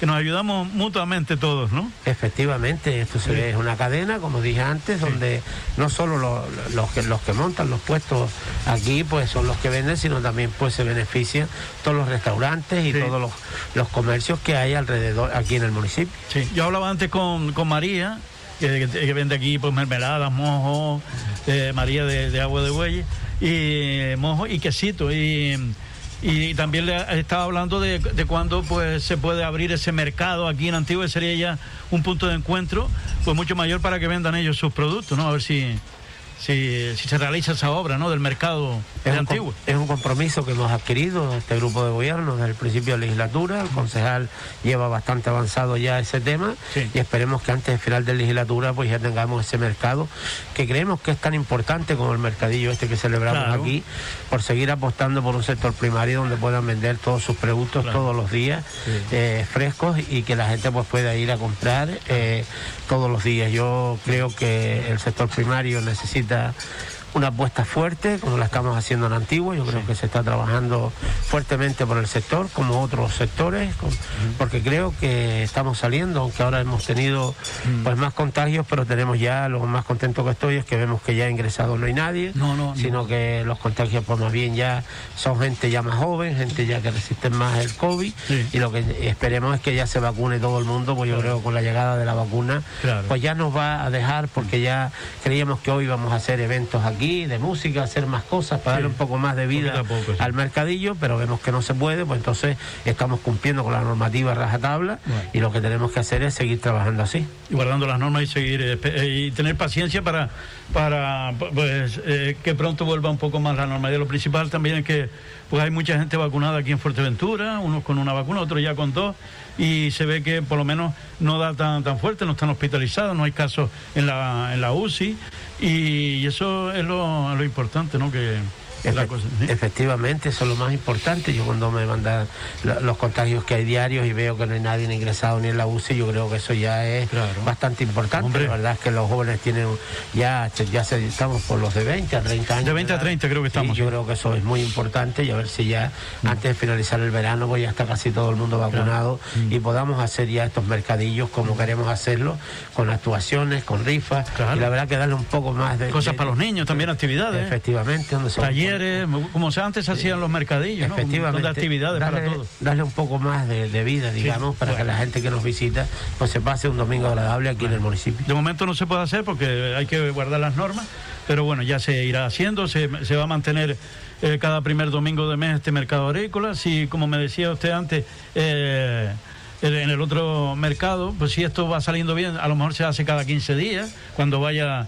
que nos ayudamos mutuamente todos, ¿no? Efectivamente, esto ve, es una cadena, como dije antes, donde no solo lo- los, que, los que montan los puestos aquí pues son los que venden, sino también pues se benefician todos los restaurantes y todos los, los comercios que hay alrededor aquí en el municipio. Sí, yo hablaba antes con, con María, que, que- que vende aquí pues mermeladas, mojo, eh, María de, de agua de buey, y eh, mojo y quesito. Y, y también le estaba hablando de, de cuándo pues se puede abrir ese mercado aquí en Antigua, sería ya un punto de encuentro pues mucho mayor para que vendan ellos sus productos, ¿no? A ver si, si, si se realiza esa obra, ¿no? Del mercado de Es Antigua. com- es un compromiso que hemos adquirido este grupo de gobierno desde el principio de legislatura. El concejal lleva bastante avanzado ya ese tema y esperemos que antes del final de legislatura pues ya tengamos ese mercado que creemos que es tan importante como el mercadillo este que celebramos Claro. aquí por seguir apostando por un sector primario donde puedan vender todos sus productos todos los días eh, frescos y que la gente pues pueda ir a comprar eh, todos los días. Yo creo que el sector primario necesita de, una apuesta fuerte, como la estamos haciendo en Antigua. Yo creo que se está trabajando fuertemente por el sector, como otros sectores, con- porque creo que estamos saliendo, aunque ahora hemos tenido pues más contagios, pero tenemos ya, lo más contento que estoy es que vemos que ya ingresado no hay nadie, sino que los contagios pues más bien ya son gente ya más joven, gente ya que resiste más el COVID, y lo que esperemos es que ya se vacune todo el mundo, pues yo creo que con la llegada de la vacuna, pues ya nos va a dejar, porque ya creíamos que hoy íbamos a hacer eventos aquí de música, hacer más cosas para darle un poco más de vida al mercadillo, pero vemos que no se puede, pues entonces estamos cumpliendo con la normativa rajatabla y lo que tenemos que hacer es seguir trabajando así. y guardando las normas y seguir eh, eh, y tener paciencia para para pues eh, que pronto vuelva un poco más la normalidad. Lo principal también es que pues hay mucha gente vacunada aquí en Fuerteventura, unos con una vacuna, otros ya con dos y se ve que por lo menos no da tan tan fuerte, no están hospitalizados, no hay casos en la en la UCI y, eso es lo, lo importante, ¿no? Que Efe- Efectivamente, eso es lo más importante. Yo cuando me mandan lo- los contagios que hay diarios y veo que no hay nadie ni ingresado ni en la UCI, yo creo que eso ya es bastante importante. La verdad es que los jóvenes tienen ya, ya se- estamos por los de 20 a 30 años. De 20 a ¿verdad? 30 creo que Sí, estamos. yo creo que eso es muy importante y a ver si ya antes de finalizar el verano pues ya está casi todo el mundo vacunado Mm. y podamos hacer ya estos mercadillos como queremos hacerlo, con actuaciones, con rifas y la verdad que darle un poco más de... Cosas de- para los niños, también actividades. Efectivamente, donde se Talleres, como se antes hacían los mercadillos, Efectivamente. de actividades darle, para todos. Darle un poco más de, de vida, digamos, para que la gente que nos visita pues se pase un domingo agradable aquí en el municipio. De momento no se puede hacer porque hay que guardar las normas, pero bueno, ya se irá haciendo, se, se va a mantener eh, cada primer domingo de mes este mercado agrícola. Si, como me decía usted antes, eh, en el otro mercado, pues si esto va saliendo bien, a lo mejor se hace cada 15 días, cuando vaya,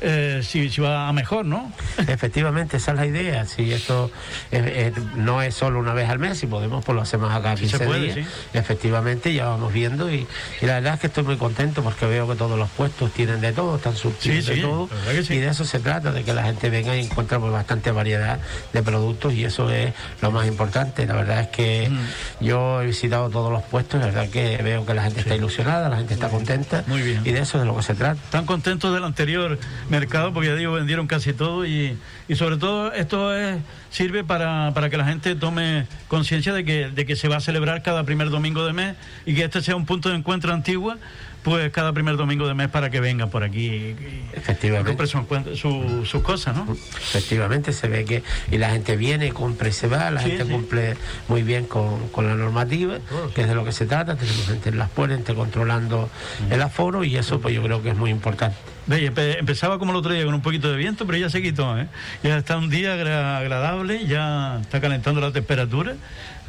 eh, si, si va a mejor, ¿no? Efectivamente, esa es la idea. Si esto eh, eh, no es solo una vez al mes, si podemos, pues lo hacemos acá Sí 15 se puede, días. sí. Efectivamente, ya vamos viendo y, y la verdad es que estoy muy contento porque veo que todos los puestos tienen de todo, están surtidos Sí, de sí, todo. sí. Y de eso se trata, de que la gente venga y encuentre pues, bastante variedad de productos y eso es lo más importante. La verdad es que Mm. yo he visitado todos los puestos la verdad que veo que la gente está ilusionada, la gente está contenta. Muy bien. Y de eso es de lo que se trata. Están contentos del anterior mercado porque ya digo, vendieron casi todo y, y sobre todo esto es, sirve para, para que la gente tome conciencia de que, de que se va a celebrar cada primer domingo de mes y que este sea un punto de encuentro antigua, pues cada primer domingo de mes para que vengan por aquí y, y Efectivamente. encuentro- su- sus cosas, ¿no? Efectivamente, se ve que y la gente viene, compra y se va, la Sí, gente sí. cumple muy bien con, con la normativa, que es de lo que se trata, tenemos gente en las puertas, controlando el aforo y eso pues yo creo que es muy importante. Empezaba como el otro día con un poquito de viento, pero ya se quitó, ¿eh? Ya está un día agra- agradable, ya está calentando la temperatura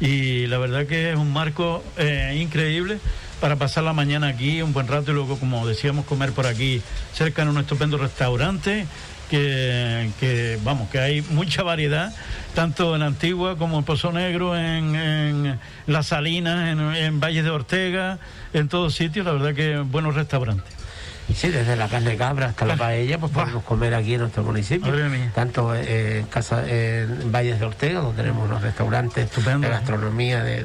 y la verdad que es un marco eh, increíble para pasar la mañana aquí un buen rato y luego, como decíamos, comer por aquí cerca en un estupendo restaurante. Que, que, vamos, que hay mucha variedad, tanto en Antigua como en Pozo Negro, en, en Las Salinas, en, en Valles de Ortega, en todos sitios, la verdad que buenos restaurantes. Sí, desde la carne de cabra hasta la paella, pues podemos comer aquí en nuestro municipio. Tanto eh, en casa, en Valles de Ortega, donde tenemos unos restaurantes de gastronomía de,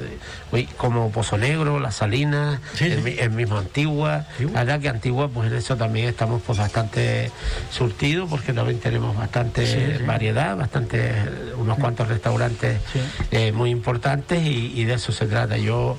como Pozo Negro, La Salina, el, mi- el mismo Antigua. La verdad que Antigua, pues en eso también estamos pues bastante surtidos, porque también tenemos bastante Sí, sí. variedad, bastante unos cuantos restaurantes eh, muy importantes y, y de eso se trata. Yo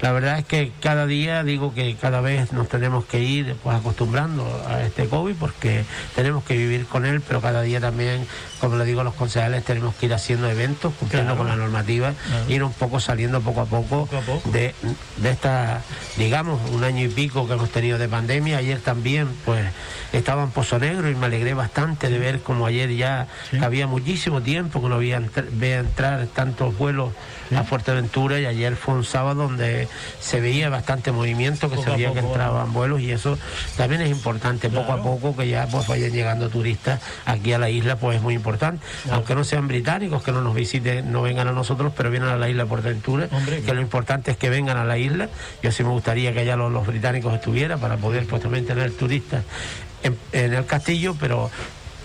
la verdad es que cada día digo que cada vez nos tenemos que ir pues acostumbrando a este COVID porque tenemos que vivir con él, pero cada día también, como le digo a los concejales, tenemos que ir haciendo eventos, cumpliendo Claro. con la normativa, Claro. ir un poco saliendo poco a poco, de, de esta, digamos, un año y pico que hemos tenido de pandemia. Ayer también, pues, estaba en Pozo Negro y me alegré bastante de ver como ayer ya había muchísimo tiempo que no había veía entrar tantos vuelos a Fuerteventura y ayer fue un sábado donde se veía bastante movimiento, que Poco se veía que entraban vuelos y eso también es importante, poco a poco que ya pues vayan llegando turistas aquí a la isla, pues es muy importante, aunque no sean británicos, que no nos visiten, no vengan a nosotros, pero vienen a la isla por Fuerteventura, que lo importante es que vengan a la isla, yo sí me gustaría que allá los, los británicos estuvieran para poder pues también tener turistas en, en el castillo, pero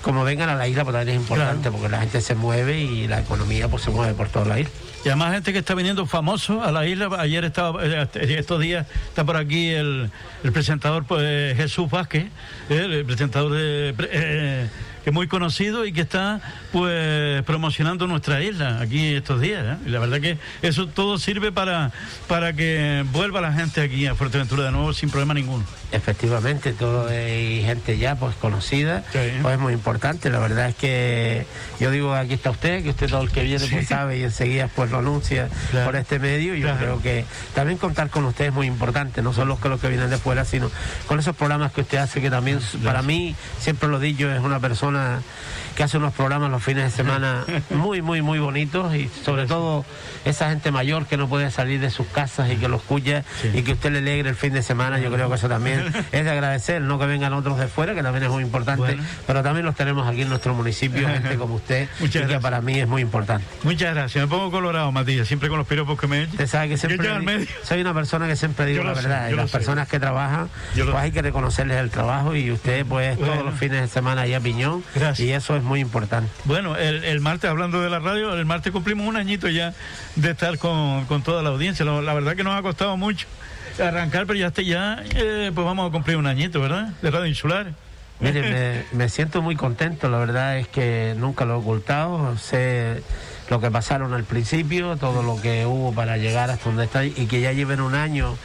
como vengan a la isla pues también es importante porque la gente se mueve y la economía pues se mueve por toda la isla. Y además gente que está viniendo famoso a la isla. Ayer estaba, eh, estos días está por aquí el, el presentador pues, Jesús Vázquez, eh, el presentador de, eh, que es muy conocido y que está pues promocionando nuestra isla aquí estos días. ¿eh? Y la verdad que eso todo sirve para, para que vuelva la gente aquí a Fuerteventura de nuevo sin problema ninguno. Efectivamente, todo hay gente ya pues conocida, pues es muy importante. La verdad es que yo digo aquí está usted, que usted todo el que viene pues sabe y enseguida pues lo anuncia Claro. por este medio. Yo Claro. creo que también contar con usted es muy importante, no solo con los que vienen de fuera, sino con esos programas que usted hace que también para mí siempre lo he dicho es una persona que hace unos programas los fines de semana muy muy muy bonitos y sobre todo esa gente mayor que no puede salir de sus casas y que lo escucha y que usted le alegre el fin de semana. Yo creo que eso también es de agradecer, no que vengan otros de fuera, que también es muy importante, Bueno. pero también los tenemos aquí en nuestro municipio, gente como usted, Muchas y que para mí es muy importante. Muchas gracias. Me pongo colorado, Matías, siempre con los piropos que me. Usted sabe que siempre Yo medio. soy una persona que siempre digo la verdad. y las sé. personas que trabajan, Yo pues hay que reconocerles el trabajo y usted pues todos los fines de semana ahí a Piñón y eso es muy importante. Bueno, el, el martes, hablando de la radio, el martes cumplimos un añito ya de estar con, con toda la audiencia. La, la verdad que nos ha costado mucho arrancar, pero ya, está, ya eh, pues vamos a cumplir un añito, ¿verdad? De Radio Insular. Mire, me, me siento muy contento, la verdad es que nunca lo he ocultado, sé lo que pasaron al principio, todo lo que hubo para llegar hasta donde está y que ya lleven un año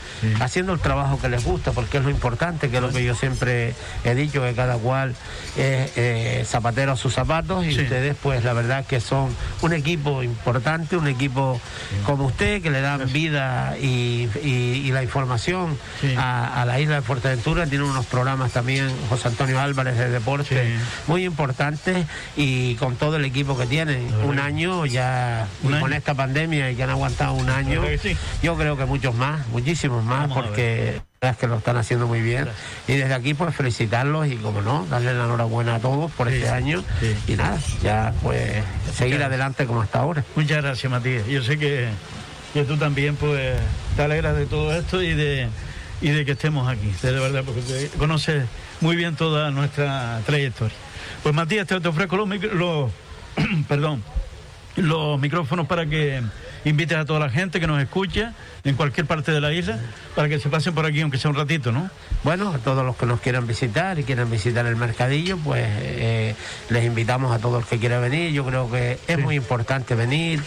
haciendo el trabajo que les gusta, porque es lo importante, que es lo que yo siempre he dicho, que cada cual es eh, zapatero a sus zapatos y ustedes pues la verdad que son un equipo importante, un equipo como usted, que le dan vida y, y- y la información a, a la isla de Fuerteventura, tiene unos programas también, José Antonio Álvarez de deporte, muy importantes y con todo el equipo que tienen, un año ya Un con esta pandemia y que han aguantado un año, sí. yo creo que muchos más, muchísimos más, Vamos porque es que lo están haciendo muy bien. Y desde aquí, pues felicitarlos y, como no, darle la enhorabuena a todos por este año. Y nada, ya pues seguir adelante como hasta ahora. Muchas gracias, Matías. Yo sé que, que tú también pues te alegras de todo esto y de, y de que estemos aquí, de verdad, porque te conoces muy bien toda nuestra trayectoria. Pues Matías, te, te ofrezco los, micro- los perdón, los micrófonos para que invites a toda la gente que nos escucha en cualquier parte de la isla para que se pasen por aquí, aunque sea un ratito, ¿no? Bueno, a todos los que nos quieran visitar y quieran visitar el mercadillo, pues eh, les invitamos a todos los que quieran venir. Yo creo que es muy importante venir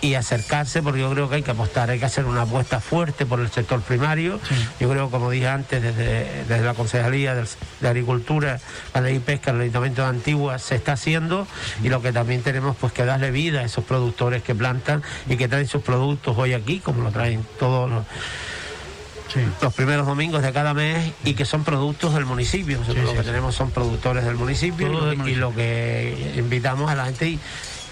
y acercarse porque yo creo que hay que apostar, hay que hacer una apuesta fuerte por el sector primario. Yo creo, como dije antes, desde, desde la Concejalía del- de Agricultura, la y Pesca, el Ayuntamiento de Antigua se está haciendo y lo que también tenemos pues que darle vida a esos productores que plantan y que traen sus productos hoy aquí, como lo traen todos los los primeros domingos de cada mes y que son productos del municipio. Nosotros lo que tenemos son productores del municipio, y lo, que- y lo que invitamos a la gente y,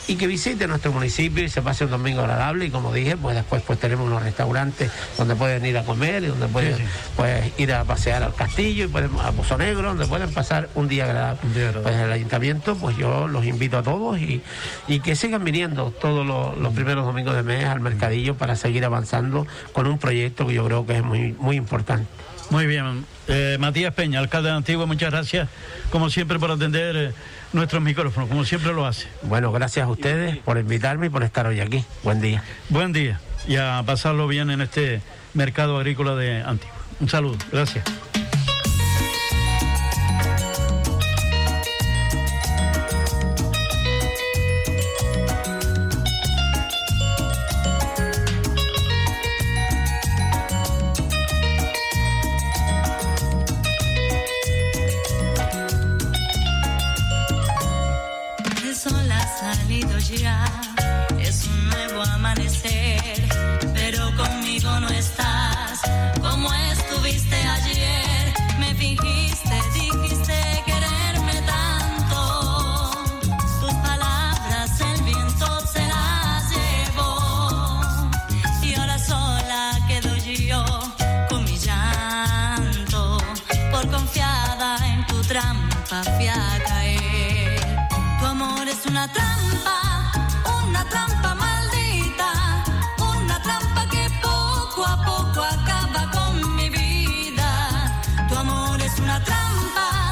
y que visite nuestro municipio y se pase un domingo agradable y como dije, pues después pues tenemos unos restaurantes donde pueden ir a comer y donde pueden pues ir a pasear al castillo y pueden a Pozo Negro, donde pueden pasar un día agradable. Pues el ayuntamiento, pues yo los invito a todos y, y que sigan viniendo todos los, los primeros domingos de mes al mercadillo para seguir avanzando con un proyecto que yo creo que es muy, muy importante. Muy bien. Eh, Matías Peña, alcalde de Antigua, muchas gracias, como siempre, por atender eh, nuestros micrófonos, como siempre lo hace. Bueno, gracias a ustedes por invitarme y por estar hoy aquí. Buen día. Buen día y a pasarlo bien en este mercado agrícola de Antigua. Un saludo, gracias. Amor es una trampa,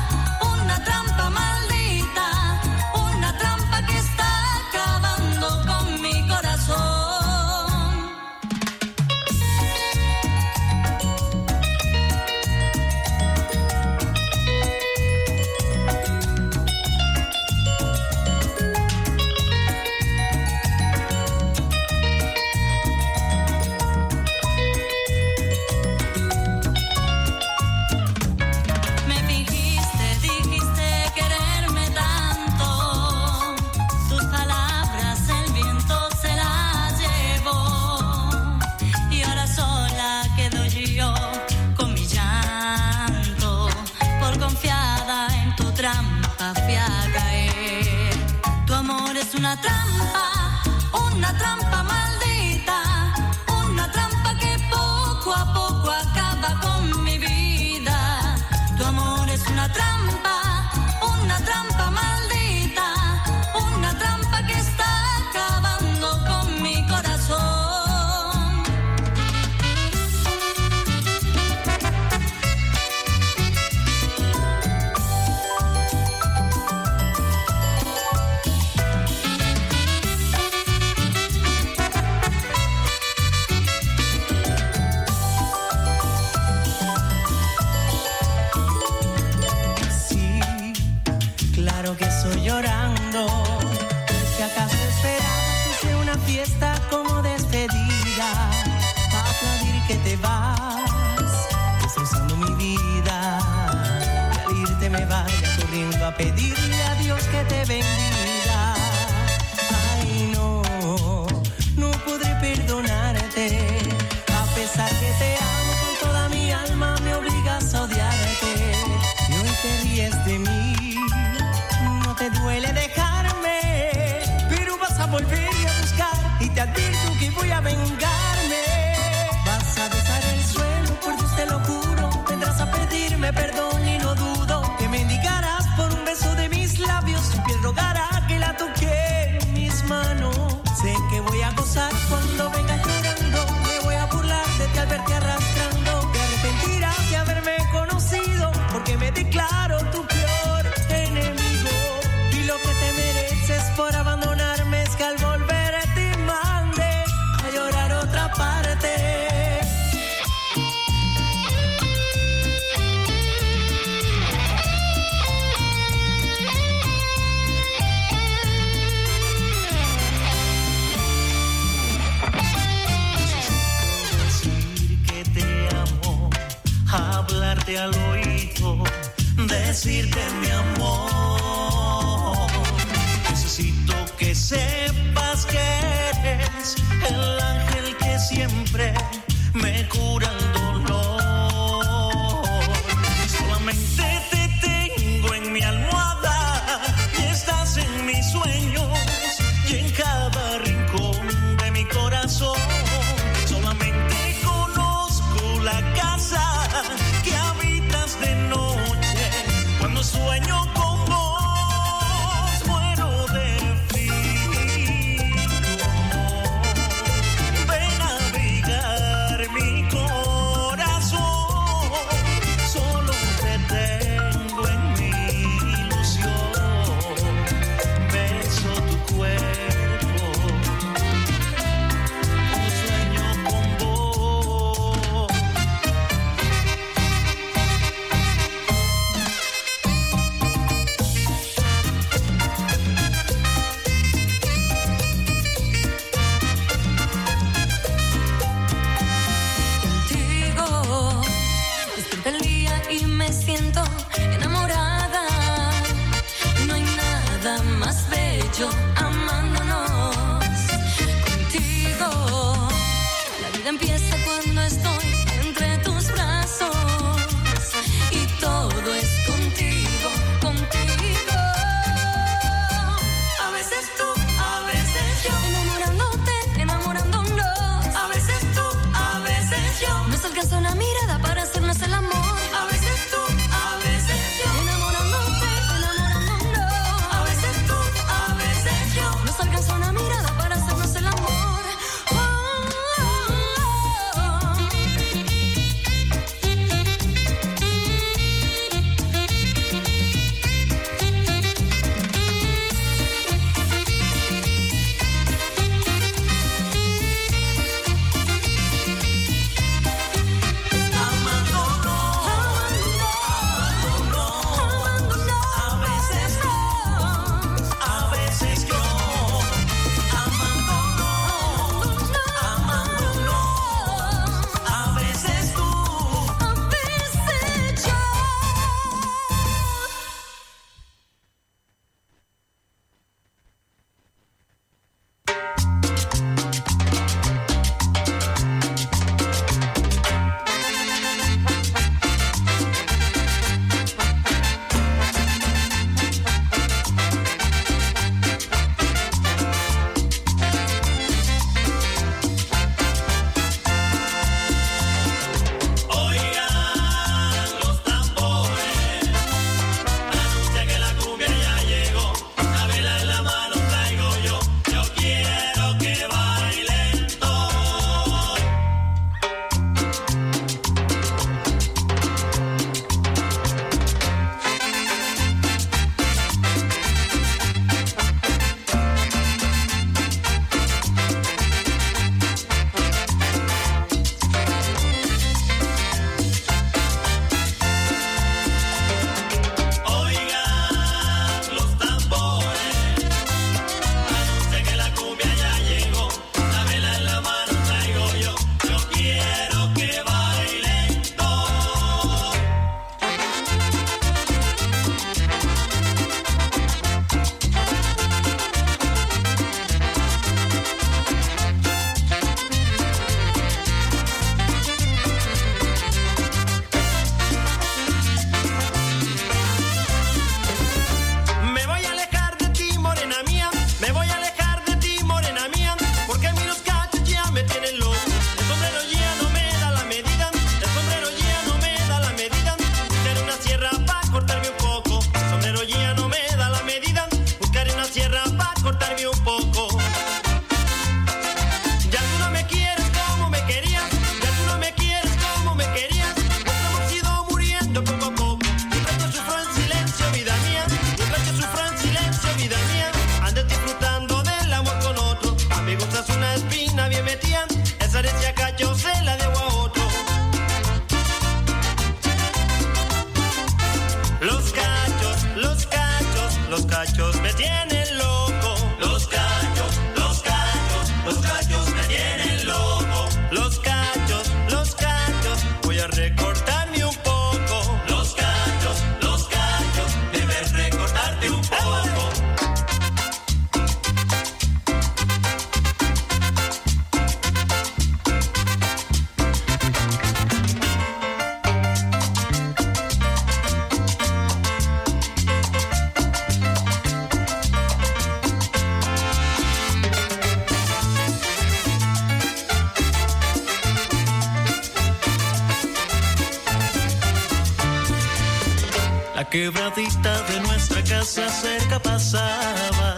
quebradita de nuestra casa cerca pasaba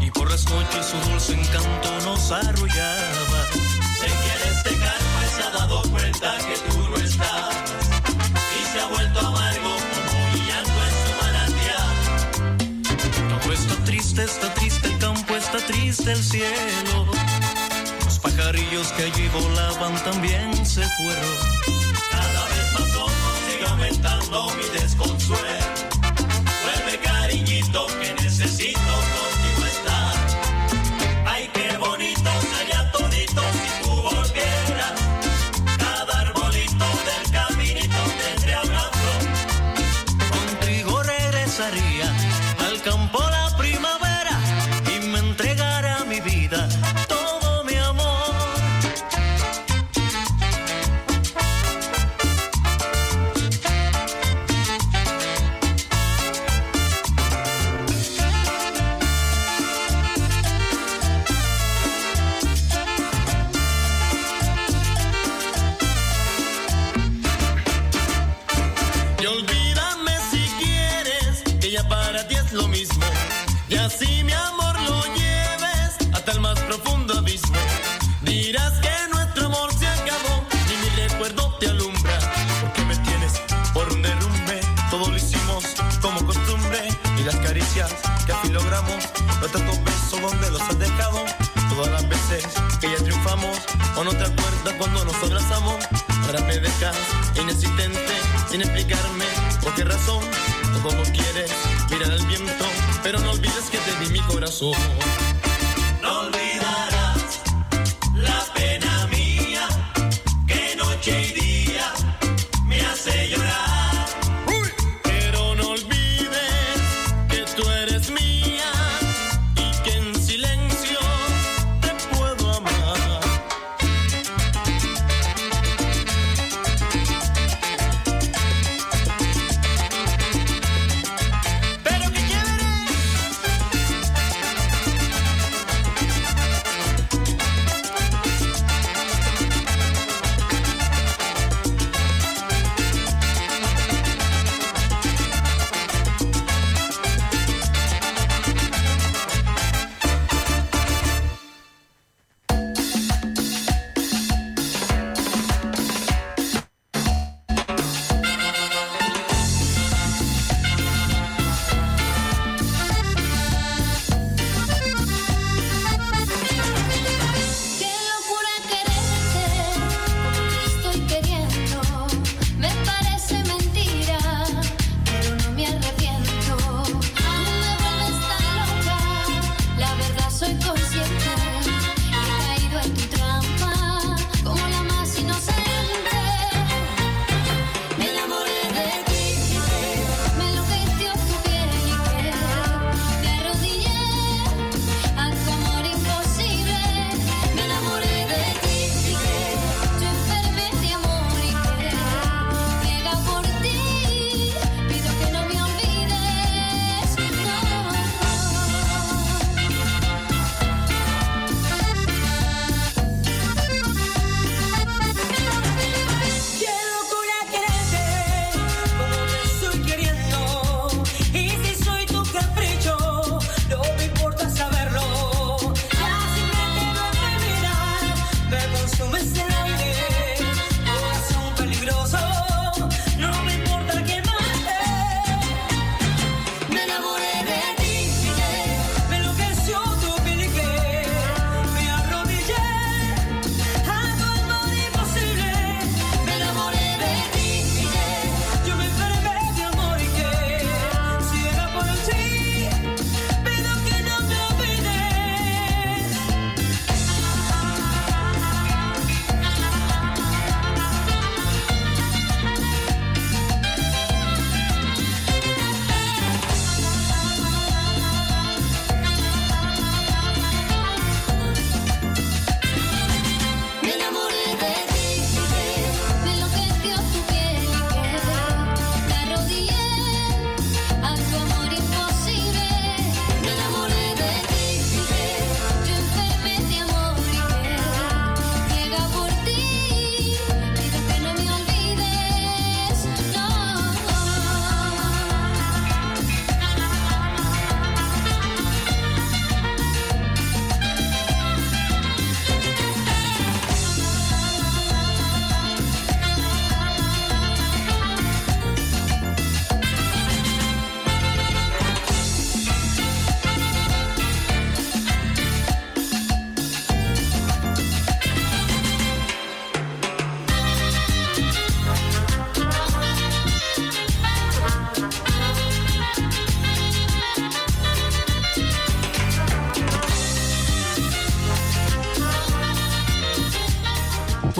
y por las noches su dulce encanto nos arrullaba. Sé que este calma se ha dado cuenta que tú no estás y se ha vuelto amargo como llanto en su manantial. Todo está triste, está triste el campo, está triste el cielo. Los pajarillos que allí volaban también se fueron. Mi desconsuelo. Vuelve cariñito que necesito contigo estar. Ay, qué bonito sería todito si tú volvieras. Cada arbolito del caminito tendría una. Contigo regresaría al campo la primavera y cuando nos abrazamos. Ahora me dejas inexistente, sin explicarme por qué razón. Todo lo quieres, mirar al viento, pero no olvides que te di mi corazón.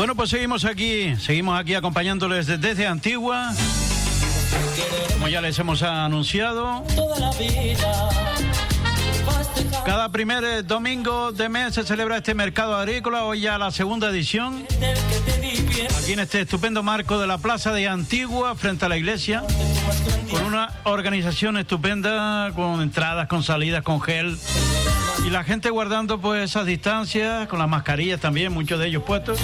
Bueno, pues seguimos aquí, seguimos aquí acompañándoles desde, Antigua. Como ya les hemos anunciado, cada primer eh, domingo de mes se celebra este mercado agrícola, hoy ya la segunda edición. Aquí en este estupendo marco de la Plaza de Antigua, frente a la iglesia, con una organización estupenda, con entradas, con salidas, con gel. Y la gente guardando pues esas distancias, con las mascarillas también, muchos de ellos puestos.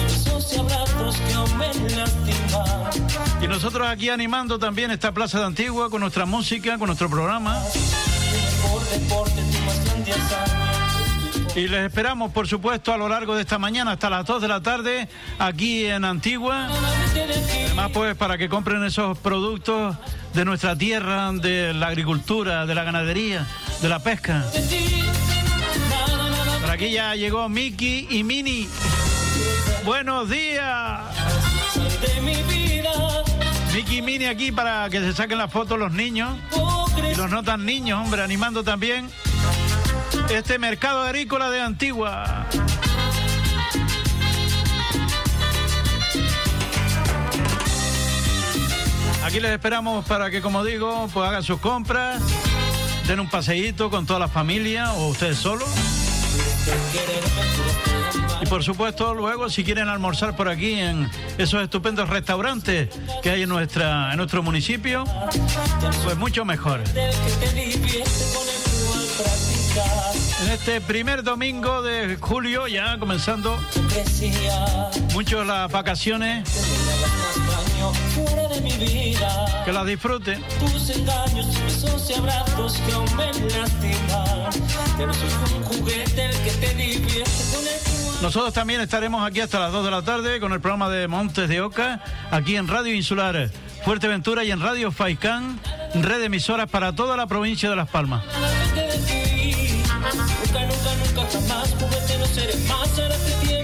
Y nosotros aquí animando también esta Plaza de Antigua con nuestra música, con nuestro programa. Y les esperamos, por supuesto, a lo largo de esta mañana hasta las 2 de la tarde aquí en Antigua. Además, pues, para que compren esos productos de nuestra tierra, de la agricultura, de la ganadería, de la pesca. Por aquí ya llegó Miki y Mini. Buenos días. Miki y Mini aquí para que se saquen las fotos los niños. Y los no tan niños, hombre, animando también este mercado agrícola de Antigua. Aquí les esperamos para que, como digo, pues hagan sus compras, den un paseíto con toda la familia o ustedes solos. Y por supuesto, luego, si quieren almorzar por aquí en esos estupendos restaurantes que hay en, nuestra, en nuestro municipio, pues mucho mejor. En este primer domingo de julio, ya comenzando Crecía. mucho las vacaciones, que las disfruten. Tus engaños, besos y abrazos que aún me lastiman. Ya no soy un juguete el que te divierte con el tú al Nosotros también estaremos aquí hasta las 2 de la tarde con el programa de Montes de Oca, aquí en Radio Insular Fuerteventura y en Radio Faicán, red de emisoras para toda la provincia de Las Palmas. Nunca, nunca, nunca jamás juguete no seré más. Ahora te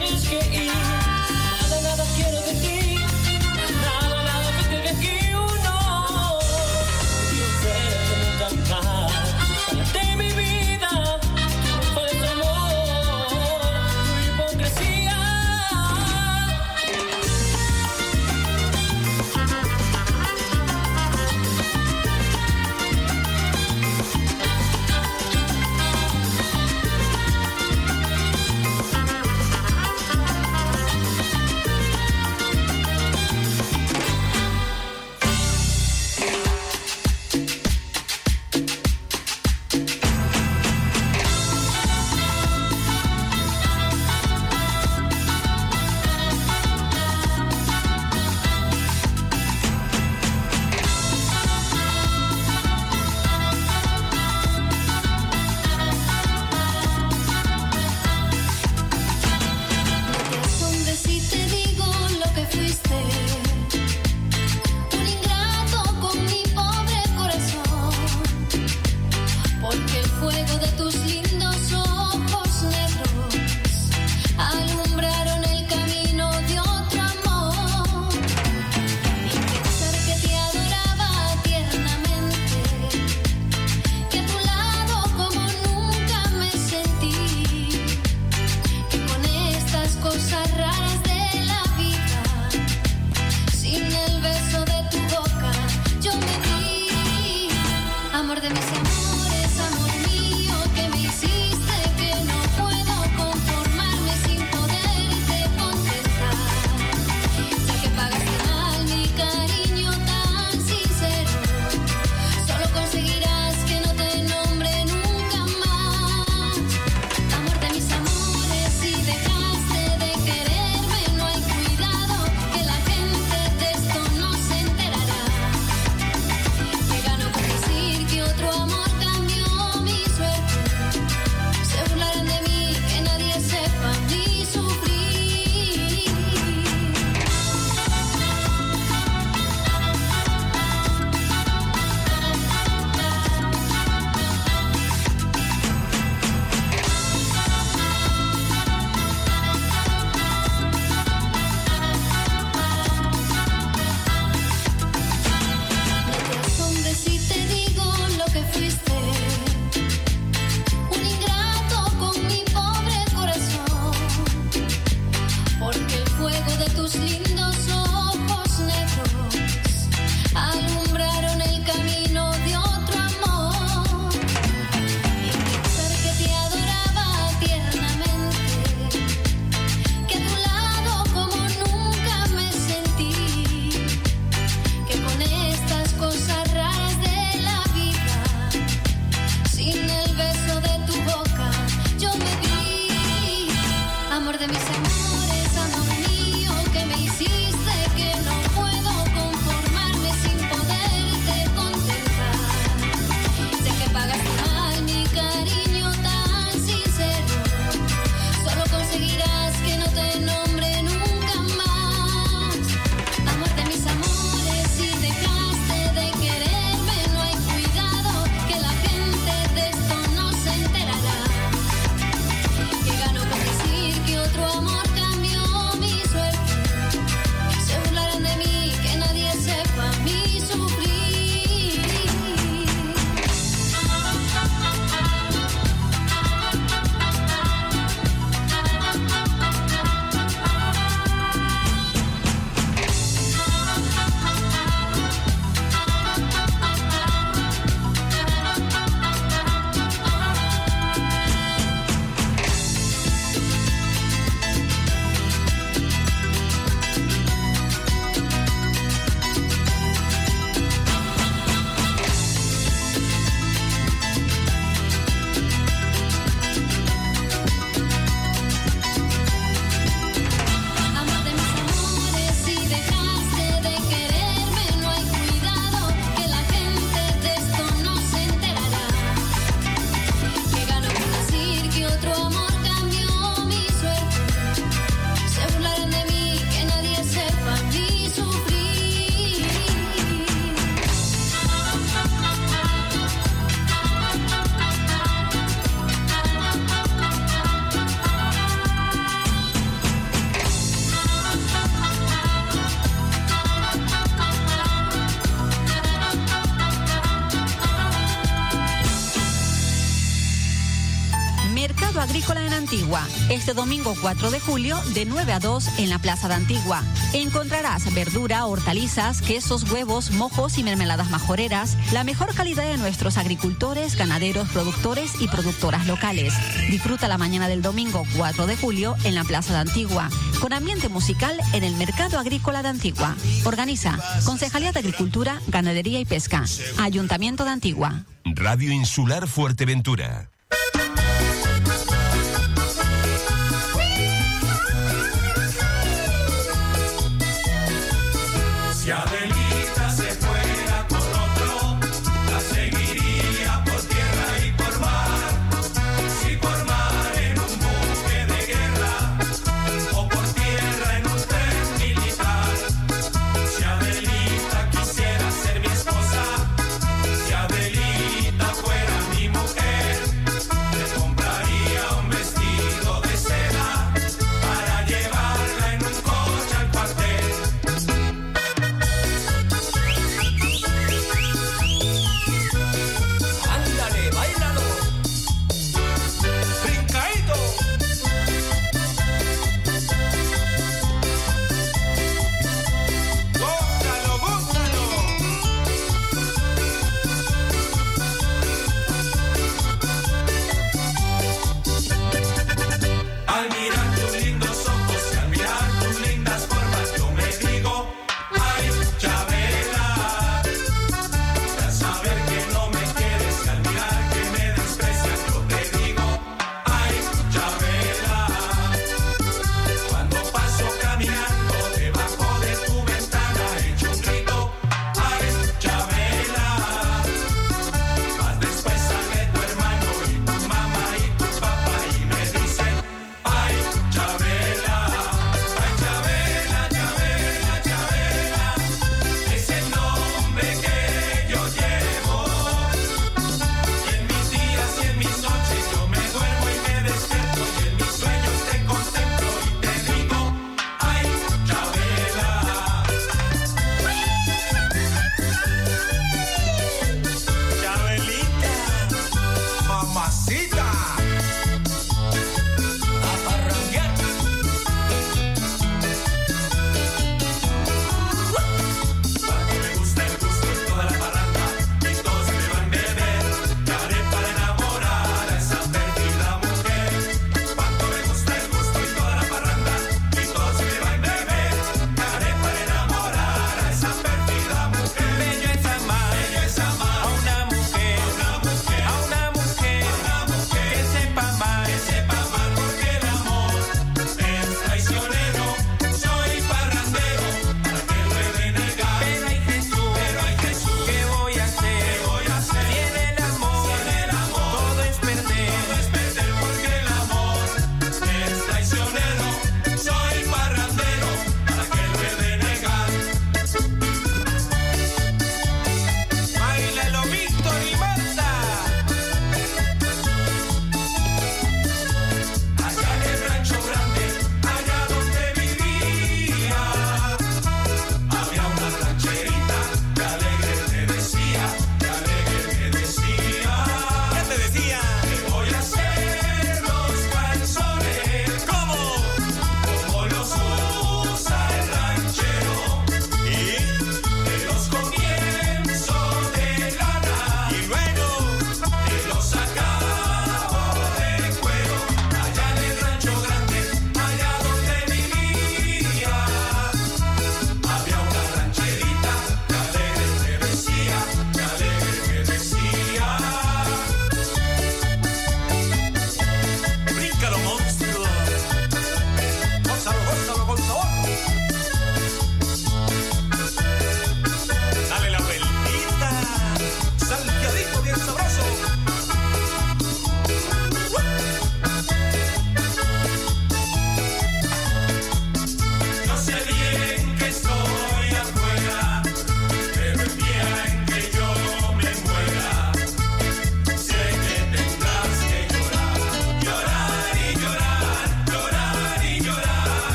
este domingo 4 de julio de 9 a 2 en la Plaza de Antigua. Encontrarás verdura, hortalizas, quesos, huevos, mojos y mermeladas majoreras, la mejor calidad de nuestros agricultores, ganaderos, productores y productoras locales. Disfruta la mañana del domingo 4 de julio en la Plaza de Antigua, con ambiente musical en el Mercado Agrícola de Antigua. Organiza Concejalía de Agricultura, Ganadería y Pesca, Ayuntamiento de Antigua. Radio Insular Fuerteventura.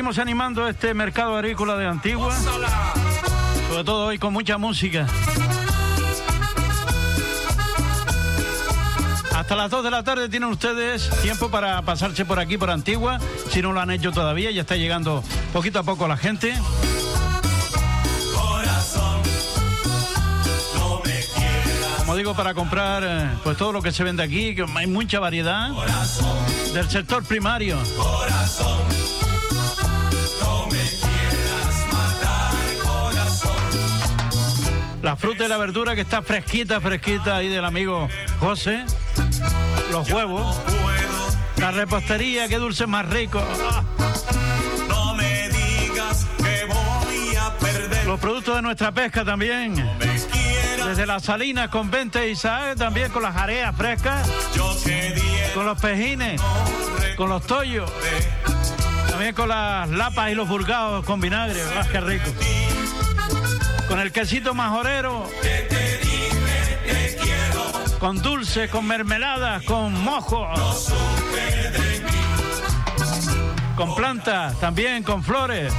Seguimos animando este mercado agrícola de Antigua. Sobre todo hoy con mucha música. Hasta las 2 de la tarde tienen ustedes tiempo para pasarse por aquí, por Antigua. Si no lo han hecho todavía, ya está llegando poquito a poco la gente. Como digo, para comprar eh, pues todo lo que se vende aquí, que hay mucha variedad del sector primario. Fruta y la verdura que está fresquita, fresquita ahí del amigo José. Los huevos. La repostería, qué dulce más rico. No me digas que voy a perder. Los productos de nuestra pesca también. Desde las salinas con 20 Isaac, también con las areas frescas. Con los pejines, con los tollos. También con las lapas y los burgados con vinagre. Ah, qué rico. Con el quesito majorero. Con dulce, con mermeladas, con mojo. Con plantas, también con flores.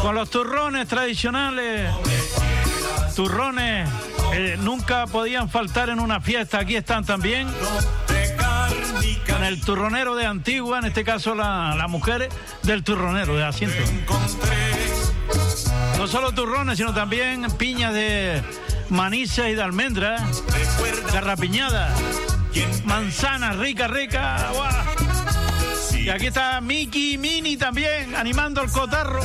Con los turrones tradicionales. Turrones eh, nunca podían faltar en una fiesta. Aquí están también. Con el turronero de Antigua, en este caso la, la mujer del turronero de asiento. No solo turrones, sino también piñas de manisa y de almendra, garrapiñada, manzana rica, rica. Y aquí está Miki y Mini también animando el cotarro.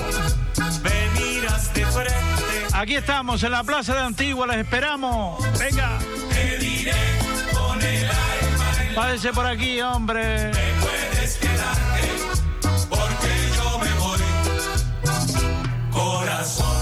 Aquí estamos en la plaza de Antigua, les esperamos. Venga. Pásese por aquí, hombre. Corazón, corazón,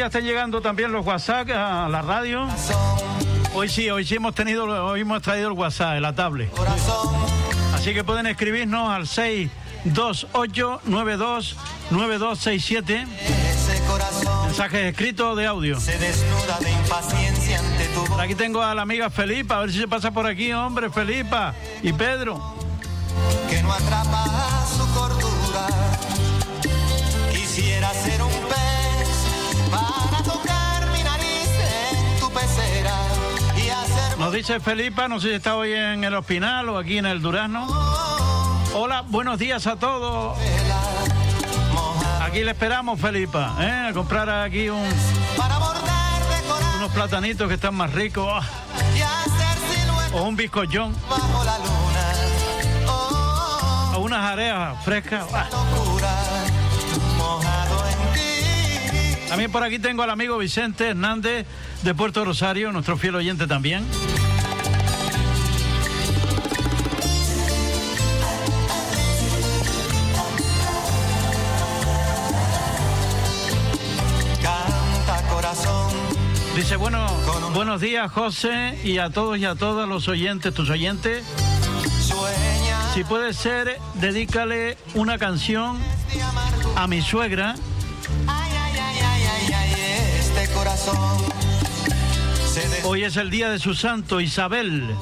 ya están llegando también los WhatsApp a la radio. Hoy sí, hoy sí hemos tenido, hoy hemos traído el WhatsApp, la tablet. Así que pueden escribirnos al 628929267. Ese corazón Mensajes escritos de audio. se desnuda de impaciencia ante tu voz. Aquí tengo a la amiga Felipa, a ver si se pasa por aquí, hombre, Felipa y Pedro. que no atrapa su cordura. Quisiera ser un Nos dice Felipa, no sé si está hoy en el Hospital o aquí en el Durazno. Hola, buenos días a todos. Aquí le esperamos, Felipa, ¿eh? a comprar aquí un, unos platanitos que están más ricos. ah, O un bizcochón. O unas areas frescas. ah. También por aquí tengo al amigo Vicente Hernández de Puerto Rosario, nuestro fiel oyente también. Dice, bueno, buenos días José y a todos y a todas los oyentes, tus oyentes. Si puede ser, dedícale una canción a mi suegra. Corazón. Hoy es el día de su santo, Isabel.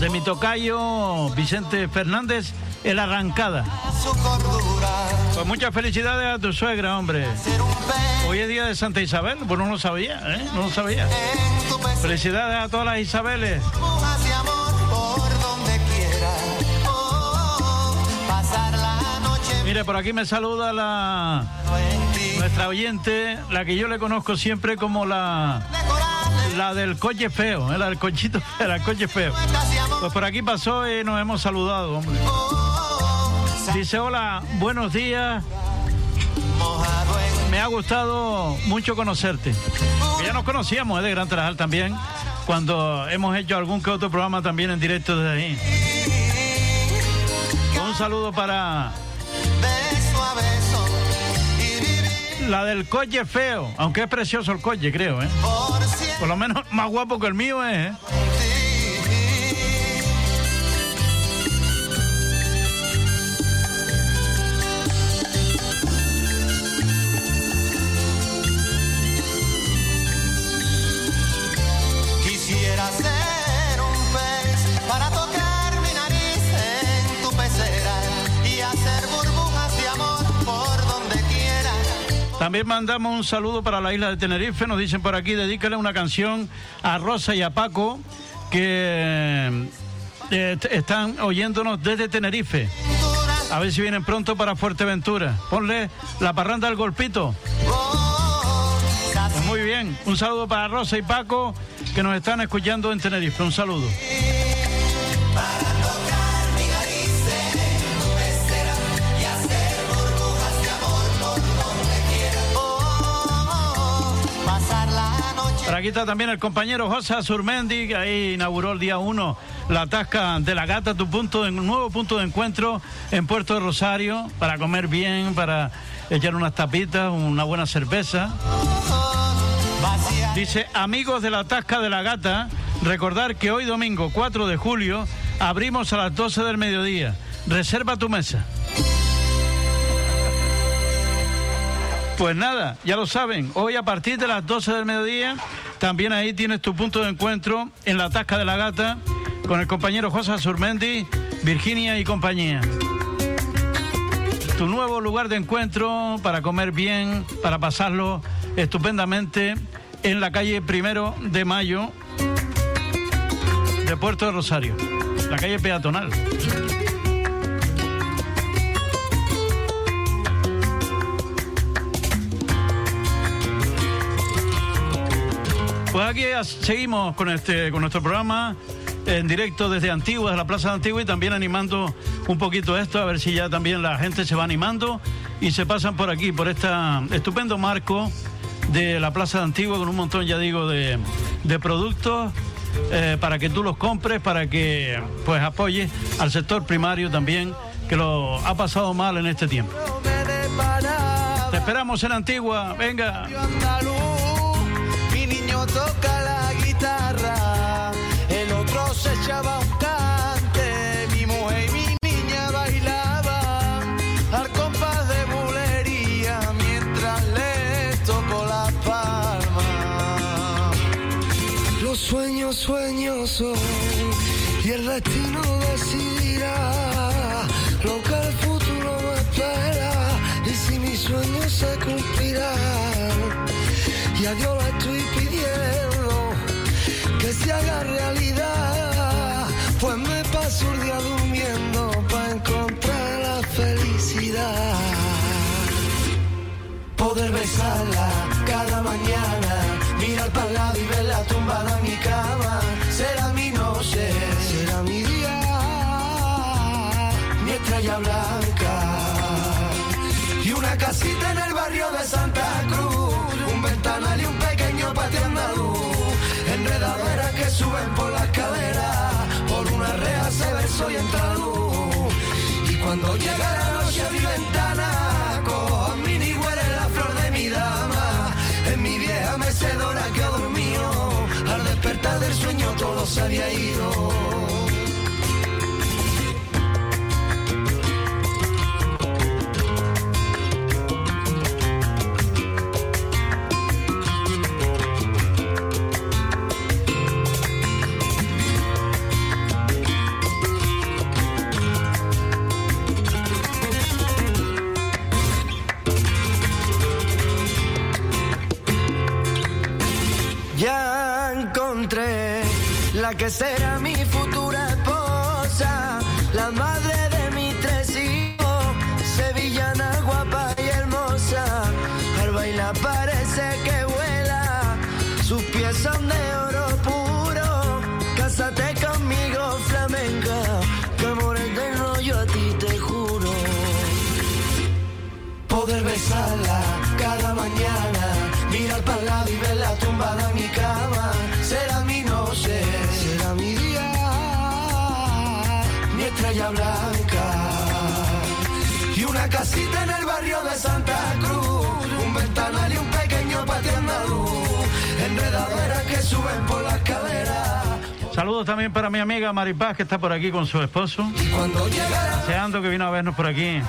De mi tocayo Vicente Fernández, el Arrancada. Pues muchas felicidades a tu suegra, hombre. Hoy es día de Santa Isabel, pues no lo sabía, ¿eh? No lo sabía. Felicidades a todas las Isabeles. Oh, Mire, por aquí me saluda la nuestra oyente, la que yo le conozco siempre como la la del coche feo, ¿eh? la del la coche feo. Pues por aquí pasó y nos hemos saludado, hombre. Dice, hola, buenos días. Me ha gustado mucho conocerte. Ya nos conocíamos ¿eh? de Gran Tarajal también, cuando hemos hecho algún que otro programa también en directo desde ahí. Un saludo para la del coche feo, aunque es precioso el coche, creo, ¿eh? por lo menos más guapo que el mío es, ¿eh? También mandamos un saludo para la isla de Tenerife. Nos dicen por aquí, dedícale una canción a Rosa y a Paco, que eh, están oyéndonos desde Tenerife. A ver si vienen pronto para Fuerteventura. Ponle la parranda al golpito. Muy bien. Un saludo para Rosa y Paco, que nos están escuchando en Tenerife. Un saludo. Por aquí está también el compañero José Azurmendi, que ahí inauguró el día 1 la tasca de la gata, tu punto un nuevo punto de encuentro en Puerto de Rosario, para comer bien, para echar unas tapitas, una buena cerveza. Dice, amigos de la tasca de la gata, recordar que hoy domingo 4 de julio abrimos a las 12 del mediodía. Reserva tu mesa. Pues nada, ya lo saben, hoy a partir de las 12 del mediodía, también ahí tienes tu punto de encuentro en la Tasca de la Gata con el compañero José Surmendi, Virginia y compañía. Tu nuevo lugar de encuentro para comer bien, para pasarlo estupendamente en la calle Primero de Mayo de Puerto de Rosario, la calle peatonal. Pues aquí seguimos con este con nuestro programa en directo desde Antigua, desde la Plaza de Antigua y también animando un poquito esto, a ver si ya también la gente se va animando y se pasan por aquí, por este estupendo marco de la Plaza de Antigua con un montón, ya digo, de, de productos eh, para que tú los compres, para que pues apoyes al sector primario también, que lo ha pasado mal en este tiempo. Te esperamos en Antigua, venga. Mi toca la guitarra, el otro se echaba un cante, mi mujer y mi niña bailaban al compás de bulería mientras le tocó la palma. Los sueños, sueños son y el destino decidirá lo que el futuro me espera y si mis sueños se cumplirán y a Dios estoy pidiendo que se haga realidad, pues me paso el día durmiendo para encontrar la felicidad. Poder besarla cada mañana, mirar para el lado y verla tumbada en mi cama, será mi noche, será mi día, mi estrella blanca y una casita en el barrio de Santa Cruz, ventanal y un pequeño patio andaluz, enredaderas que suben por la escalera, por una rea se verso y entra luz. Y cuando llega la noche a mi ventana, cojo mi huele la flor de mi dama, en mi vieja mecedora que dormido, al despertar del sueño todo se había ido. Que será mi futura esposa, por la escalera. Saludos también para mi amiga Maripaz, que está por aquí con su esposo. Cuando llega Deseando que vino a vernos por aquí.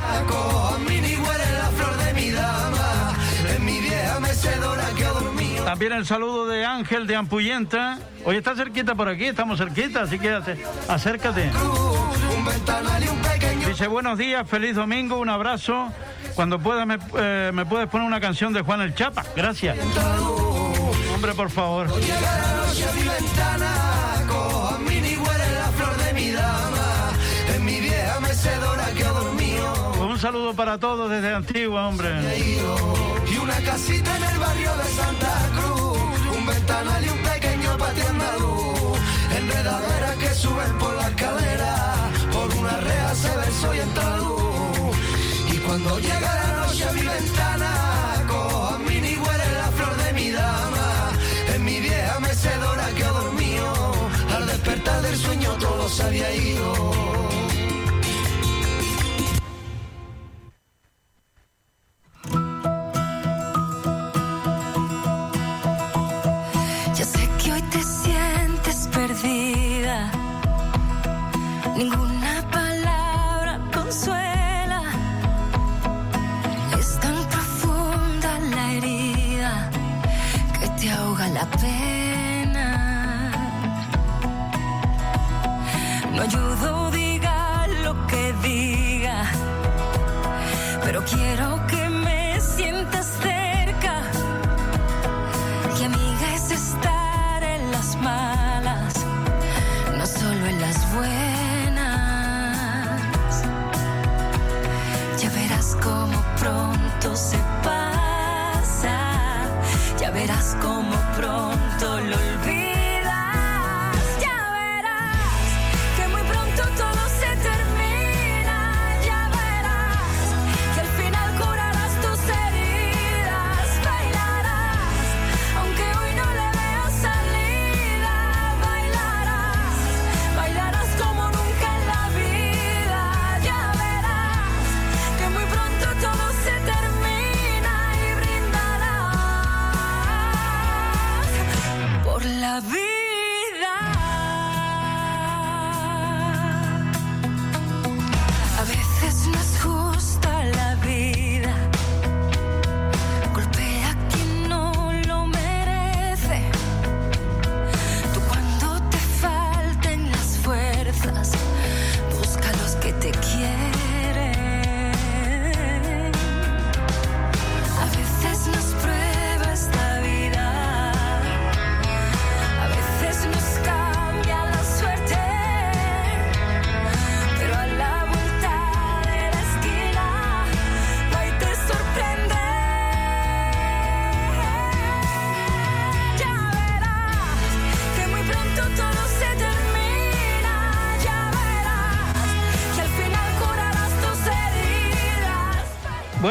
También el saludo de Ángel de Ampuyenta. Hoy está cerquita por aquí, estamos cerquita, así que acércate. Dice buenos días, feliz domingo, un abrazo. Cuando puedas eh, me puedes poner una canción de Juan el Chapa. Gracias. Hombre, por favor. Llega la noche a mi ventana, cojo a la flor de mi dama, en mi vieja mecedora que ha dormido. Un saludo para todos desde Antigua, hombre. Y una casita en el barrio de Santa Cruz, un ventanal y un pequeño patio andaluz, enredaderas que suben por la escalera, por una rea se y entra luz. Y cuando llega la noche a mi ventana, del sueño todo se había ido.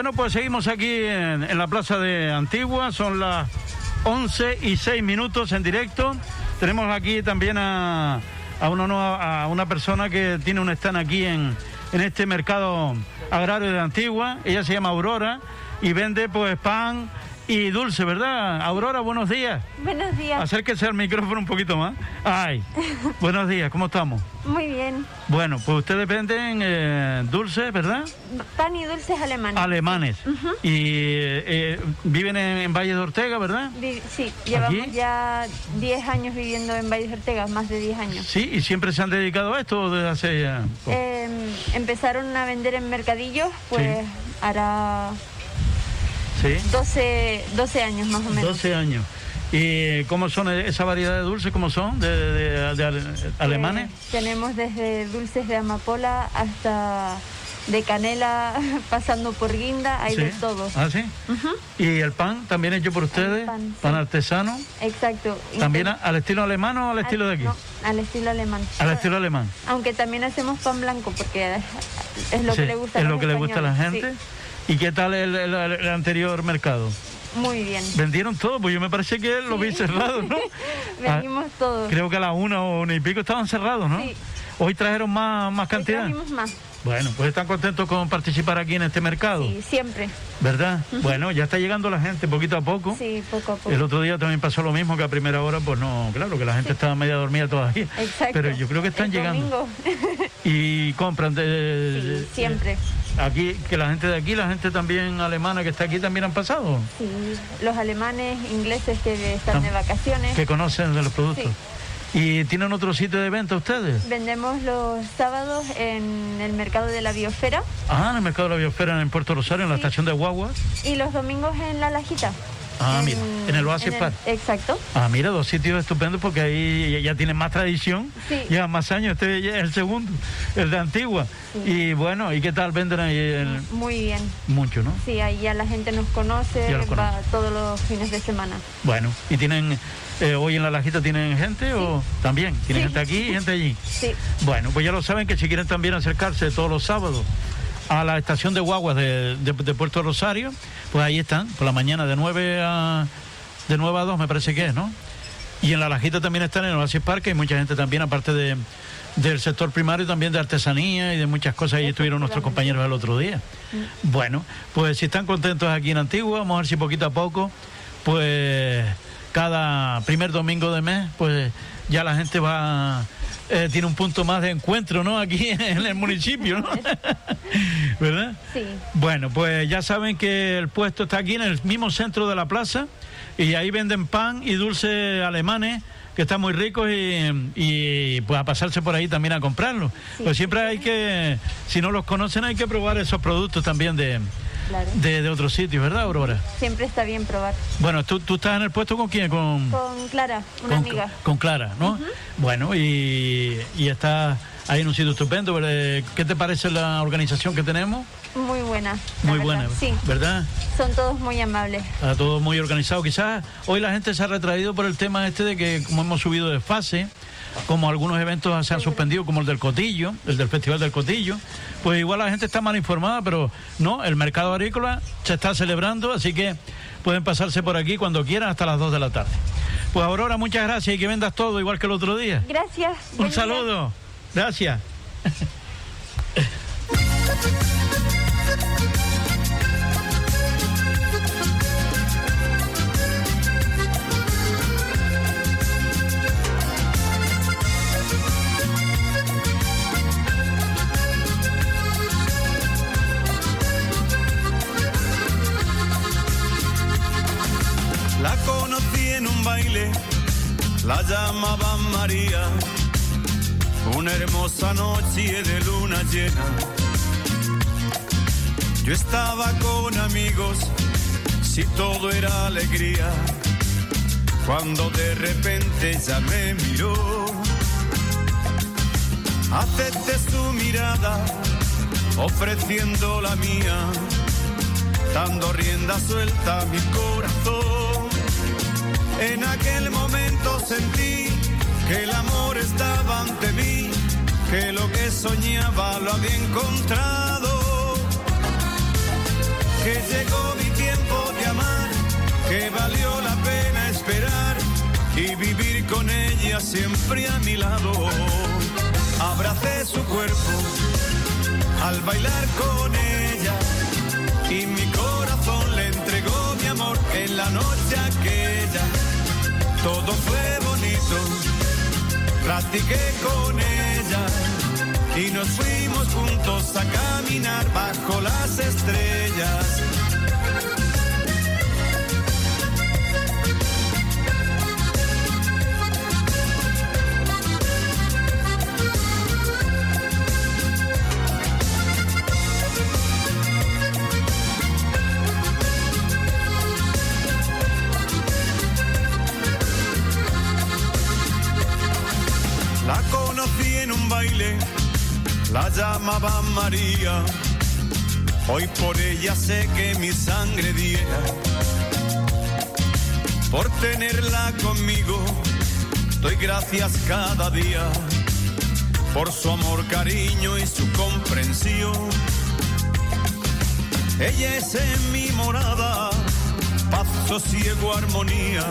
Bueno, pues seguimos aquí en, la Plaza de Antigua, son las 11 y 6 minutos en directo. Tenemos aquí también a, una, a una persona que tiene un stand aquí en, en este mercado agrario de Antigua. Ella se llama Aurora y vende pues pan y dulce, ¿verdad? Aurora, buenos días. Buenos días. Acérquese al micrófono un poquito más. Ay, buenos días, ¿cómo estamos? Muy bien. Bueno, pues ustedes venden eh, dulces, ¿verdad? Pan y dulces alemanes. Alemanes. Y eh, eh, viven en, en Valle de Ortega, ¿verdad? Vi- Sí, llevamos ¿Aquí? ya 10 años viviendo en Valles de Ortega, más de 10 años. Sí, y siempre se han dedicado a esto desde hace? Eh, empezaron a vender en mercadillos, pues hará sí. 12, 12 años más o menos. 12 años. ¿Y cómo son esa variedad de dulces? ¿Cómo son? ¿De, de- de ale- alemanes? Eh, tenemos desde dulces de amapola hasta de canela, pasando por guinda, hay Sí. de todo. ¿Ah, sí? ¿Y el pan también hecho por ustedes? pan, pan sí. artesano. Exacto. ¿También Inten- al estilo alemán o al estilo de aquí? No, al estilo alemán. Al estilo alemán. Aunque también hacemos pan blanco porque es lo Sí, que le gusta a es lo que le gusta a la gente. ¿Y qué tal el, el- el anterior mercado? sí. Muy bien. Vendieron todo, pues yo me parece que lo vi cerrado, ¿no? Ah, Venimos todos. Creo que a la una o una y pico estaban cerrados, ¿no? Sí. Hoy trajeron más, más cantidad. Trajimos más. Bueno, pues están contentos con participar aquí en este mercado, Sí, siempre. ¿verdad? Bueno, ya está llegando la gente poquito a poco. Sí, poco a poco. El otro día también pasó lo mismo que a primera hora, pues no, claro, que la gente estaba media dormida todavía. Exacto. Pero yo creo que están El llegando. domingo. Y compran de, de- siempre. aquí, que la gente de aquí, la gente también alemana que está aquí también han pasado, Sí, los alemanes, ingleses que están de vacaciones. que conocen de los productos. Sí. ¿Y tienen otro sitio de venta ustedes? Vendemos los sábados en el mercado de la biosfera Ah, en el mercado de la biosfera en Puerto Rosario, en la estación de Guaguas. y los domingos en la Lajita. Ah, mira, en el Oasis Park. Exacto. Ah, mira, dos sitios estupendos porque ahí ya, ya tienen más tradición, Sí. ya más años, este es el segundo, el de Antigua. Y bueno, ¿y qué tal venden ahí? el- Muy bien. Mucho, ¿no? Sí, ahí ya la gente nos conoce, va todos los fines de semana. Bueno, ¿y tienen, eh, hoy en la Lajita tienen gente o también? ¿Tienen Sí. gente aquí y gente allí? Sí. Bueno, pues ya lo saben que si quieren también acercarse todos los sábados a la estación de guaguas de, de- de Puerto Rosario, pues ahí están, por la mañana de 9 a de 9 a 2 me parece que es, ¿no? Y en la Lajita también están en el Oasis Parque, hay mucha gente también, aparte de, del sector primario, también de artesanía y de muchas cosas. Ahí estuvieron nuestros compañeros el otro día. Bueno, pues si están contentos aquí en Antigua, vamos a ver si poquito a poco, pues cada primer domingo de mes, pues ya la gente va, eh, tiene un punto más de encuentro, ¿no? Aquí en el municipio, ¿no? ¿Verdad? Sí. Bueno, pues ya saben que el puesto está aquí en el mismo centro de la plaza y ahí venden pan y dulces alemanes que están muy ricos y, y, pues a pasarse por ahí también a comprarlos. Pues siempre hay que, si no los conocen, hay que probar esos productos también de, Claro. de, de otros sitios, ¿verdad, Aurora? Siempre está bien probar. Bueno, ¿tú, tú estás en el puesto con quién? Con, Con Clara, una con, amiga. con Clara, ¿no? Bueno, y, y está ahí en un sitio estupendo. ¿verdad? ¿Qué te parece la organización que tenemos? Muy buena. Muy verdad. buena, Sí, ¿verdad? son todos muy amables. Está todo muy organizado. Quizás hoy la gente se ha retraído por el tema este de que como hemos subido de fase, como algunos eventos se han suspendido, como el del Cotillo, el del Festival del Cotillo, pues igual la gente está mal informada, pero no, el mercado agrícola se está celebrando, así que pueden pasarse por aquí cuando quieran hasta las 2 de la tarde. Pues Aurora, muchas gracias y que vendas todo igual que el otro día. Gracias. Un día. saludo. Gracias. Yo estaba con amigos, si todo era alegría. Cuando de repente ella me miró, acepté su mirada, ofreciendo la mía dando rienda suelta a mi corazón. En aquel momento sentí que el amor estaba ante mí, que lo que soñaba lo había encontrado. que llegó mi tiempo de amar, que valió la pena esperar y vivir con ella siempre a mi lado. Abracé su cuerpo al bailar con ella y mi corazón le entregó mi amor en la noche aquella. Todo fue bonito, platiqué con ella y nos fuimos juntos a caminar bajo las estrellas. La llamaban María. Hoy por ella sé que mi sangre diera. Por tenerla conmigo, doy gracias cada día. Por su amor, cariño y su comprensión. Ella es en mi morada, paz, sosiego, armonía.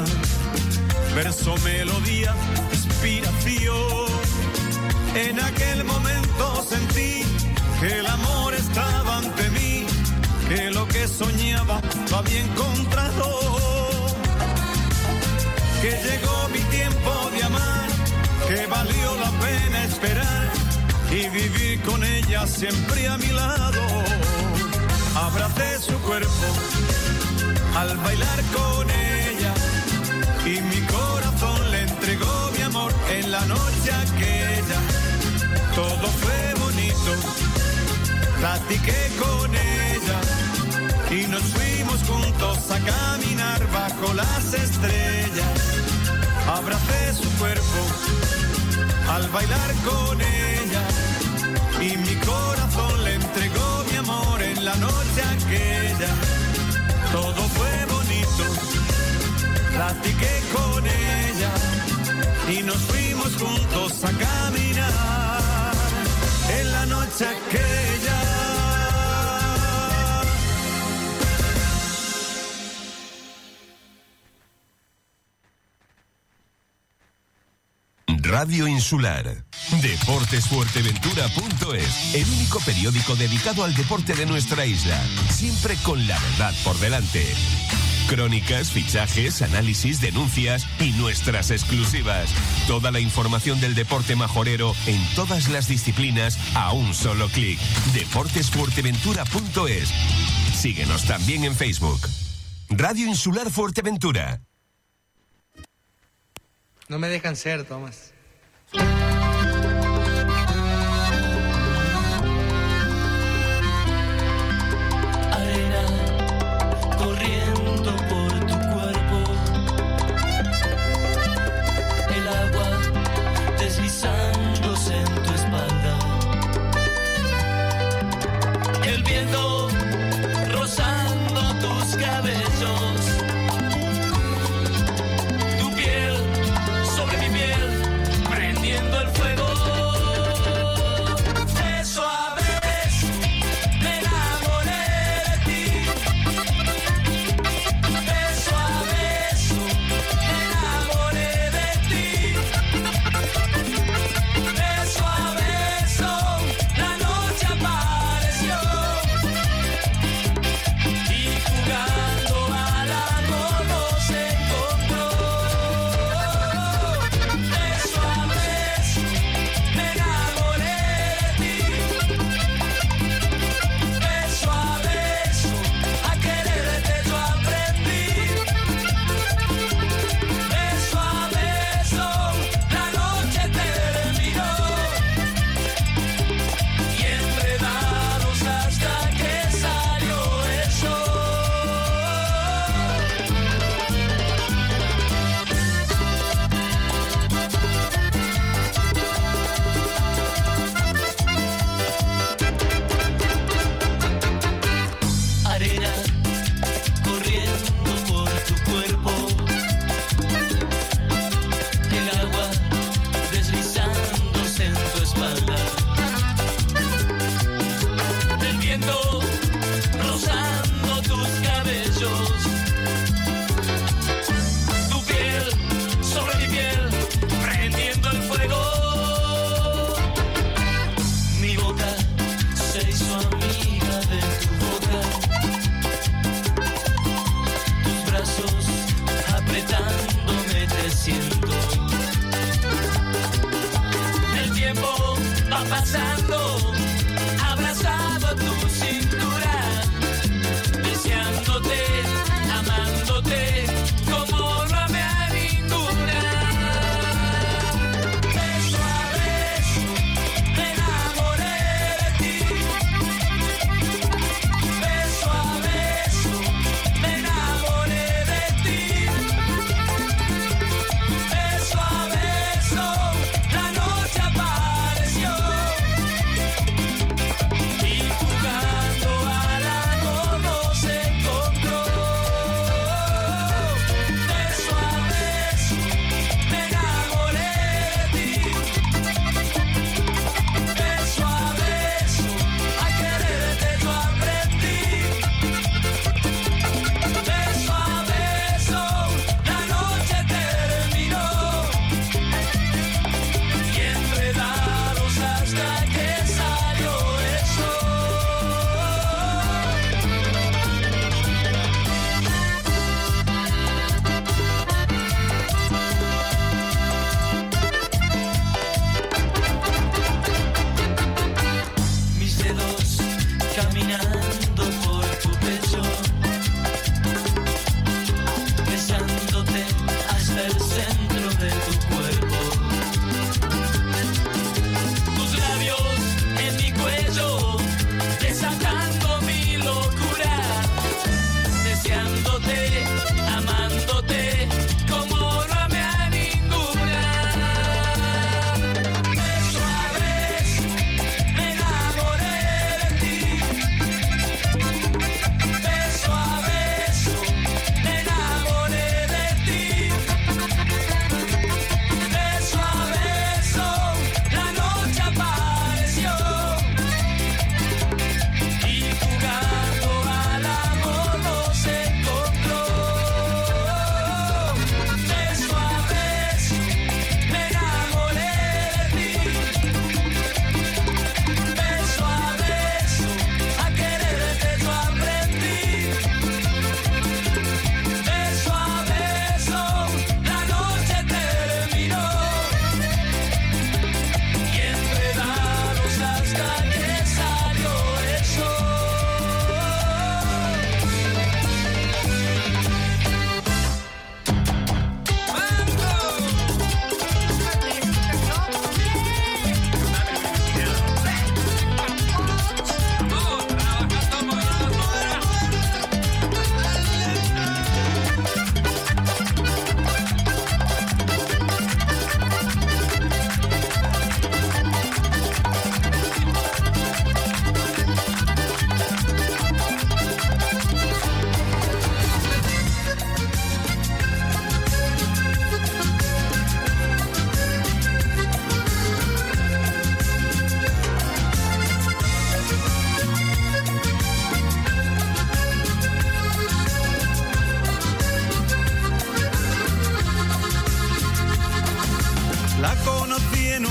Verso, melodía, inspiración. En aquel momento sentí que el amor estaba ante mí, que lo que soñaba lo había encontrado. Que llegó mi tiempo de amar, que valió la pena esperar y vivir con ella siempre a mi lado. Abracé su cuerpo al bailar con ella y mi corazón le entregó mi amor en la noche aquella. Todo fue bonito, platiqué con ella y nos fuimos juntos a caminar bajo las estrellas. Abracé su cuerpo al bailar con ella y mi corazón le entregó mi amor en la noche aquella. Todo fue bonito platiqué con ella y nos fuimos juntos a caminar en la noche aquella. Radio Insular. Deportesfuerteventura.es, el único periódico dedicado al deporte de nuestra isla, siempre con la verdad por delante. Crónicas, fichajes, análisis, denuncias y nuestras exclusivas. Toda la información del deporte majorero en todas las disciplinas a un solo clic. Deportesfuerteventura.es. Síguenos también en Facebook. Radio Insular Fuerteventura. No me dejan ser, Tomás.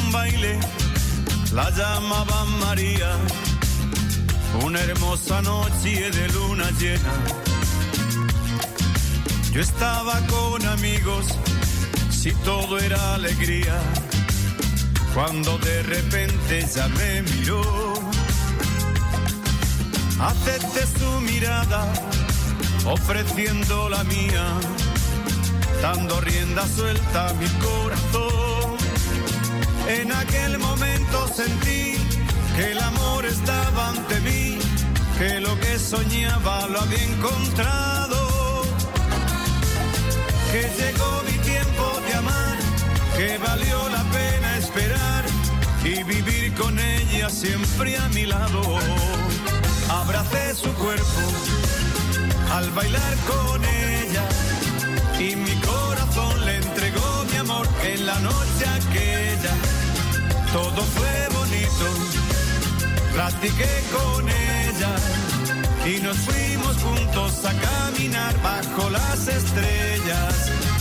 Un baile, la llamaban María. Una hermosa noche de luna llena. Yo estaba con amigos, si todo era alegría. Cuando de repente ella me miró, acepté su mirada, ofreciendo la mía, dando rienda suelta a mi corazón. En aquel momento sentí que el amor estaba ante mí, que lo que soñaba lo había encontrado. Que llegó mi tiempo de amar, que valió la pena esperar y vivir con ella siempre a mi lado. Abracé su cuerpo al bailar con ella y mi corazón le entregó mi amor en la noche aquella. Todo fue bonito, platiqué con ella y nos fuimos juntos a caminar bajo las estrellas.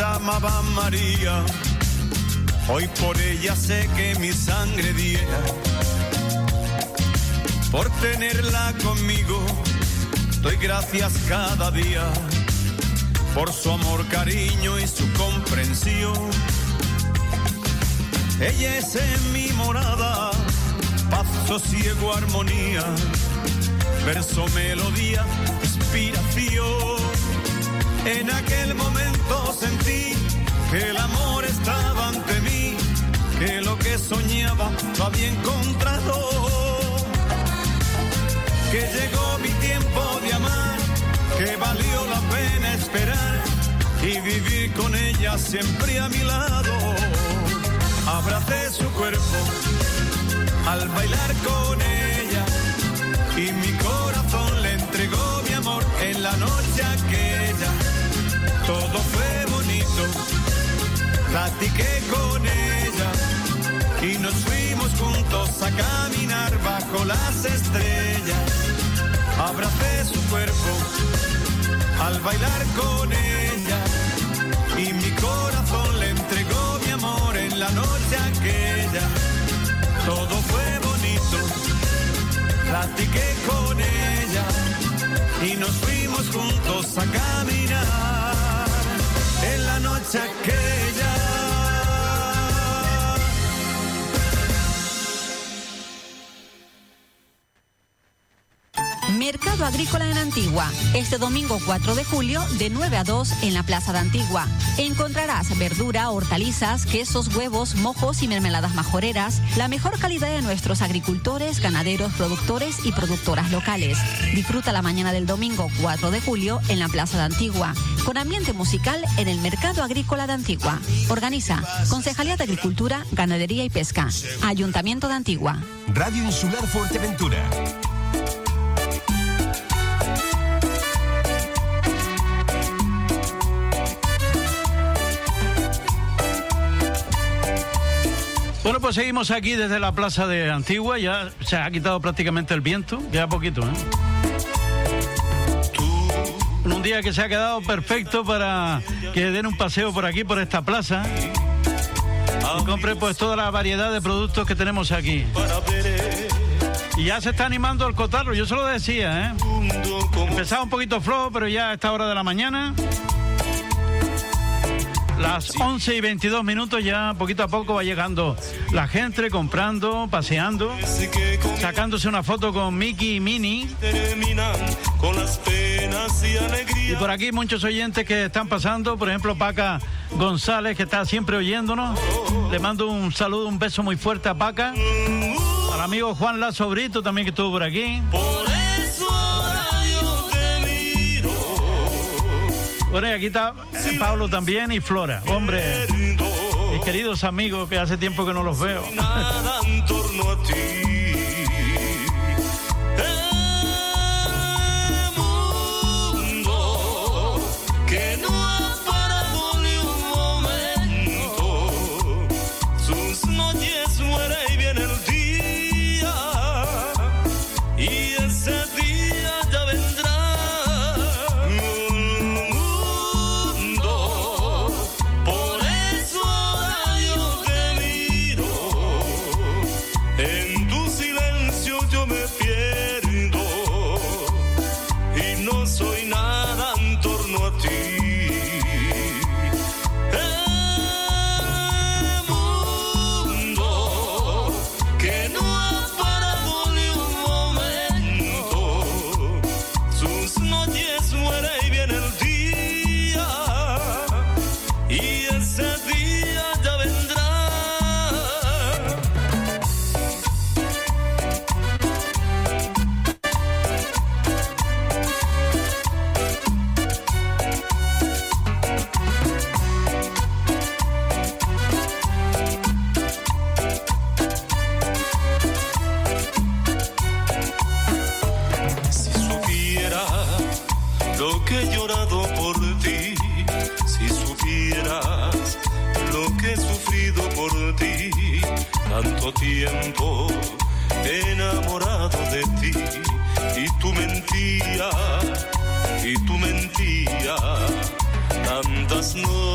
La llamaban María. Hoy por ella sé que mi sangre diera. Por tenerla conmigo, doy gracias cada día. Por su amor, cariño y su comprensión. Ella es en mi morada, paz, sosiego, armonía. Verso, melodía, inspiración. En aquel momento sentí que el amor estaba ante mí, que lo que soñaba lo había encontrado. Que llegó mi tiempo de amar, que valió la pena esperar y vivir con ella siempre a mi lado. Abracé su cuerpo al bailar con ella y mi corazón le entregó mi amor en la noche aquella. Todo fue bonito, platiqué con ella y nos fuimos juntos a caminar bajo las estrellas. Abracé su cuerpo al bailar con ella y mi corazón le entregó mi amor en la noche aquella. Todo fue bonito, platiqué con ella y nos fuimos juntos a caminar en la noche aquella. Mercado Agrícola en Antigua. Este domingo 4 de julio, de 9 a 2 en la Plaza de Antigua. Encontrarás verdura, hortalizas, quesos, huevos, mojos y mermeladas majoreras. La mejor calidad de nuestros agricultores, ganaderos, productores y productoras locales. Disfruta la mañana del domingo 4 de julio en la Plaza de Antigua. Con ambiente musical en el Mercado Agrícola de Antigua. Organiza Concejalía de Agricultura, Ganadería y Pesca. Ayuntamiento de Antigua. Radio Insular Fuerteventura. Bueno, pues seguimos aquí desde la plaza de Antigua. Ya se ha quitado prácticamente el viento. Queda poquito, ¿eh? Un día que se ha quedado perfecto para que den un paseo por aquí, por esta plaza. Y compre pues toda la variedad de productos que tenemos aquí. Y ya se está animando el cotarro, yo se lo decía, ¿eh? Empezaba un poquito flojo, pero ya a esta hora de la mañana. Las 11 y 22 minutos ya poquito a poco va llegando la gente comprando, paseando, sacándose una foto con Mickey y Minnie. y por aquí muchos oyentes que están pasando, por ejemplo Paca González que está siempre oyéndonos. Le mando un saludo, un beso muy fuerte a Paca. Al amigo Juan Lazo Brito también que estuvo por aquí. Bueno, aquí está eh, Pablo también y Flora. Hombre, mis queridos amigos que hace tiempo que no los veo. Oh.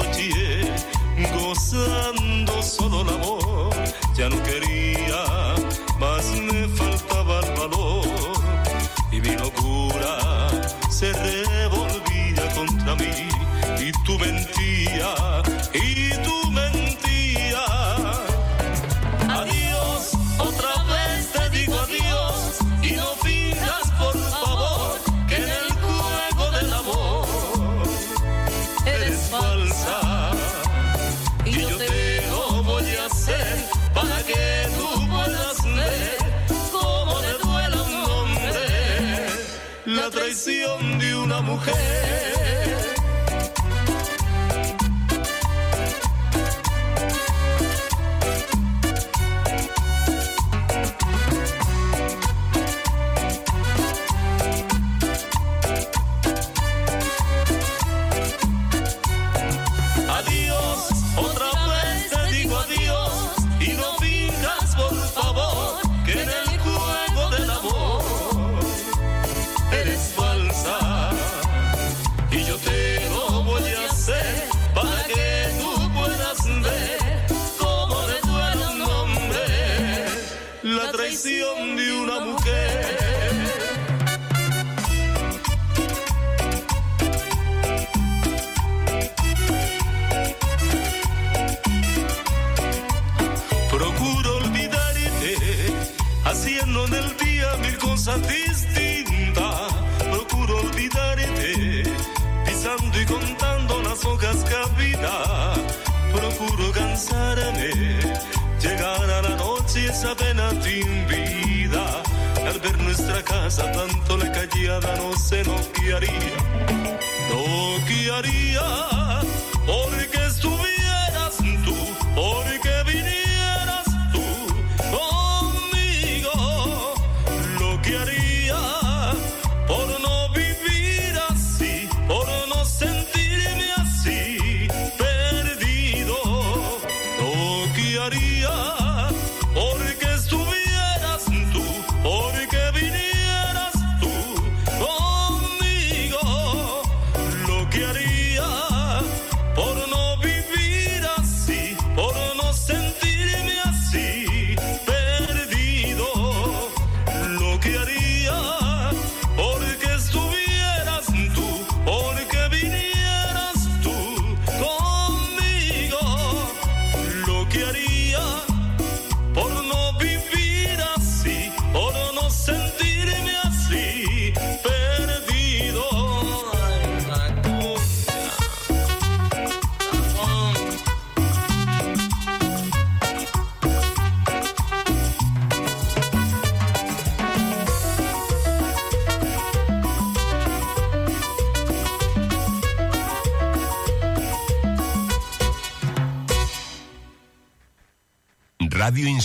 Mujer.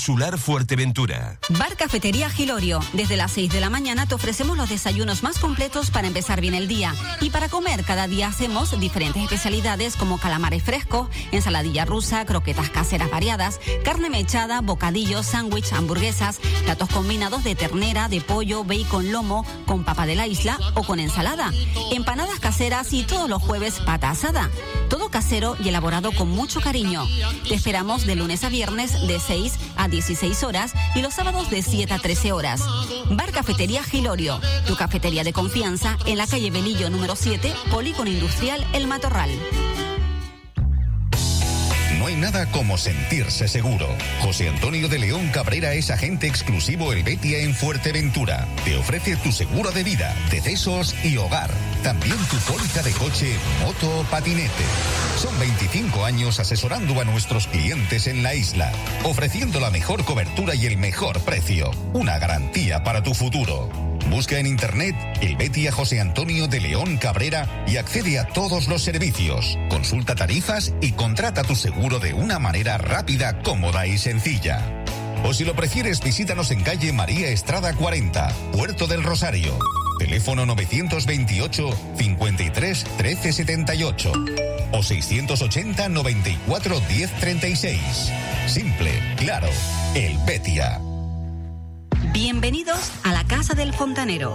Insular Fuerteventura. Bar Cafetería Gilorio. Desde las 6 de la mañana te ofrecemos los desayunos más completos para empezar bien el día. Y para comer, cada día hacemos diferentes especialidades como calamares frescos, ensaladilla rusa, croquetas caseras variadas, carne mechada, bocadillos, sándwich, hamburguesas, platos combinados de ternera, de pollo, bacon, lomo, con papa de la isla o con ensalada, empanadas caseras y todos los jueves pata asada. Casero y elaborado con mucho cariño. Te esperamos de lunes a viernes de 6 a 16 horas y los sábados de 7 a 13 horas. Bar Cafetería Gilorio, tu cafetería de confianza en la calle Belillo número 7, Polígono Industrial El Matorral. No hay nada como sentirse seguro. José Antonio de León Cabrera es agente exclusivo El Betia en Fuerteventura. Te ofrece tu seguro de vida, decesos y hogar. También tu póliza de coche, moto o patinete. Son 25 años asesorando a nuestros clientes en la isla, ofreciendo la mejor cobertura y el mejor precio. Una garantía para tu futuro. Busca en internet el Betia José Antonio de León Cabrera y accede a todos los servicios. Consulta tarifas y contrata tu seguro de una manera rápida, cómoda y sencilla. O si lo prefieres, visítanos en calle María Estrada 40, Puerto del Rosario. Teléfono 928 53 13 78 o 680 94 10 36. Simple, claro, el Betia. Bienvenidos a la Casa del Fontanero.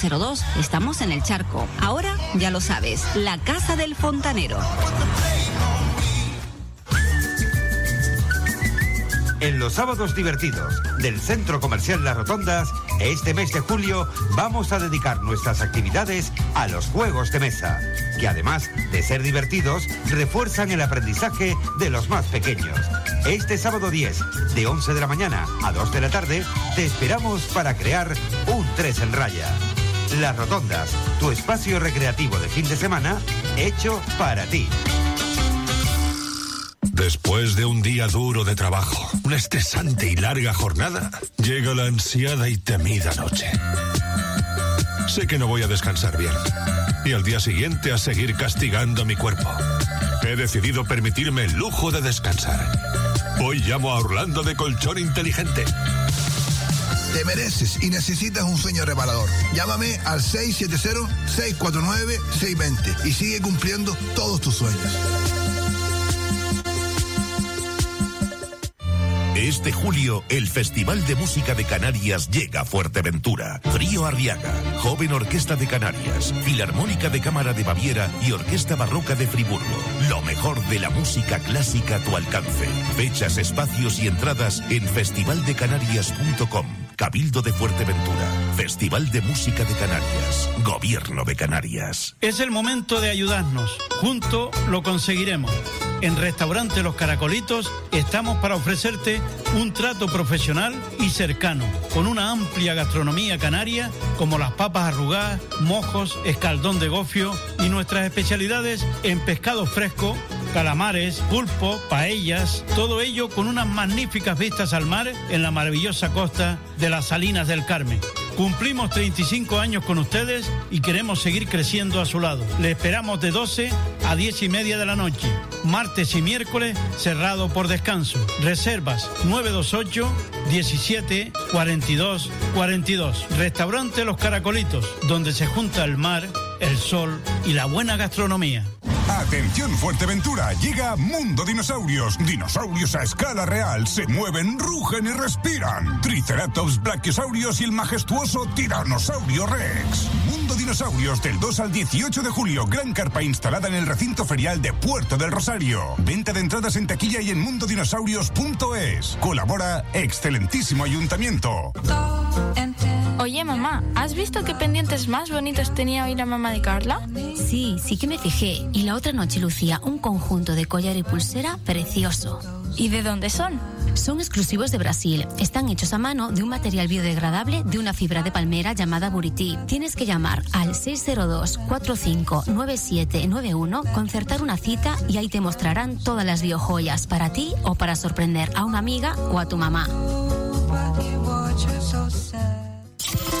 6502. Estamos en el charco. Ahora ya lo sabes, la casa del fontanero. En los sábados divertidos del Centro Comercial Las Rotondas, este mes de julio vamos a dedicar nuestras actividades a los juegos de mesa, que además de ser divertidos, refuerzan el aprendizaje de los más pequeños. Este sábado 10, de 11 de la mañana a 2 de la tarde, te esperamos para crear un 3 en raya. Las Rotondas, tu espacio recreativo de fin de semana, hecho para ti. Después de un día duro de trabajo, una estresante y larga jornada, llega la ansiada y temida noche. Sé que no voy a descansar bien y al día siguiente a seguir castigando mi cuerpo. He decidido permitirme el lujo de descansar. Hoy llamo a Orlando de Colchón Inteligente. Te mereces y necesitas un sueño reparador. Llámame al 670-649-620 y sigue cumpliendo todos tus sueños. Este julio, el Festival de Música de Canarias llega a Fuerteventura. Trío Arriaga, Joven Orquesta de Canarias, Filarmónica de Cámara de Baviera y Orquesta Barroca de Friburgo. Lo mejor de la música clásica a tu alcance. Fechas, espacios y entradas en festivaldecanarias.com. Cabildo de Fuerteventura. Festival de Música de Canarias. Gobierno de Canarias. Es el momento de ayudarnos. Juntos lo conseguiremos. En Restaurante Los Caracolitos estamos para ofrecerte un trato profesional y cercano, con una amplia gastronomía canaria como las papas arrugadas, mojos, escaldón de gofio y nuestras especialidades en pescado fresco, calamares, pulpo, paellas, todo ello con unas magníficas vistas al mar en la maravillosa costa de las Salinas del Carmen. Cumplimos 35 años con ustedes y queremos seguir creciendo a su lado. Le esperamos de 12 a 10 y media de la noche, martes y miércoles cerrado por descanso. Reservas 928 17 42 42. Restaurante Los Caracolitos, donde se junta el mar, el sol y la buena gastronomía. Atención Fuerteventura, llega Mundo Dinosaurios. Dinosaurios a escala real, se mueven, rugen y respiran. Triceratops, Brachiosaurios y el majestuoso Tiranosaurio Rex. Mundo Dinosaurios del 2 al 18 de julio, gran carpa instalada en el recinto ferial de Puerto del Rosario. Venta de entradas en taquilla y en mundodinosaurios.es. Colabora excelentísimo ayuntamiento. Oye, mamá, ¿has visto qué pendientes más bonitos tenía hoy la mamá de Carla? Sí, sí que me fijé. Y la otra noche lucía un conjunto de collar y pulsera precioso. ¿Y de dónde son? Son exclusivos de Brasil. Están hechos a mano de un material biodegradable de una fibra de palmera llamada Buriti. Tienes que llamar al 602-459791, concertar una cita y ahí te mostrarán todas las biojoyas para ti o para sorprender a una amiga o a tu mamá. Thank you.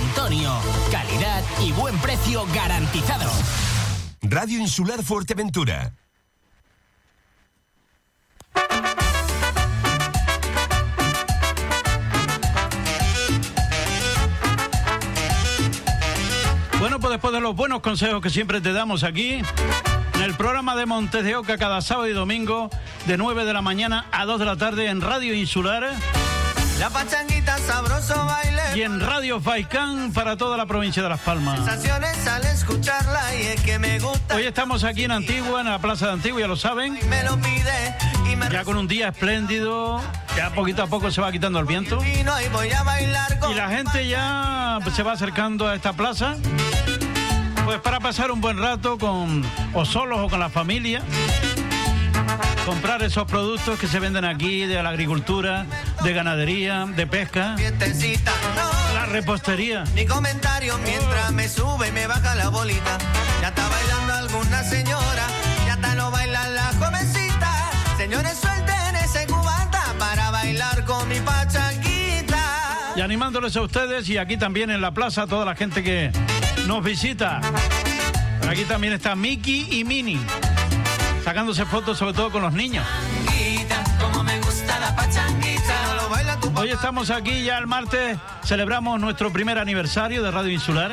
Calidad y buen precio garantizado. Radio Insular Fuerteventura. Bueno, pues después de los buenos consejos que siempre te damos aquí, en el programa de Montes de Oca cada sábado y domingo, de 9 de la mañana a 2 de la tarde en Radio Insular La pachanguita sabroso baile. Y en Radio Faicán para toda la provincia de Las Palmas. Hoy estamos aquí en Antigua, en la Plaza de Antigua, ya lo saben. Ya con un día espléndido, Ya poquito a poco se va quitando el viento. Y la gente ya pues, se va acercando a esta plaza. Pues para pasar un buen rato con o solos o con la familia. Comprar esos productos que se venden aquí de la agricultura, de ganadería, de pesca, la repostería. ni comentario mientras me sube y me baja la bolita. Ya está bailando alguna señora, ya está no bailan las jovencitas. Señores, suelten ese cubata para bailar con mi pachanguita. Y animándoles a ustedes y aquí también en la plaza a toda la gente que nos visita. Aquí también está Mickey y Minnie, sacándose fotos sobre todo con los niños. Hoy estamos aquí ya el martes, celebramos nuestro primer aniversario de Radio Insular.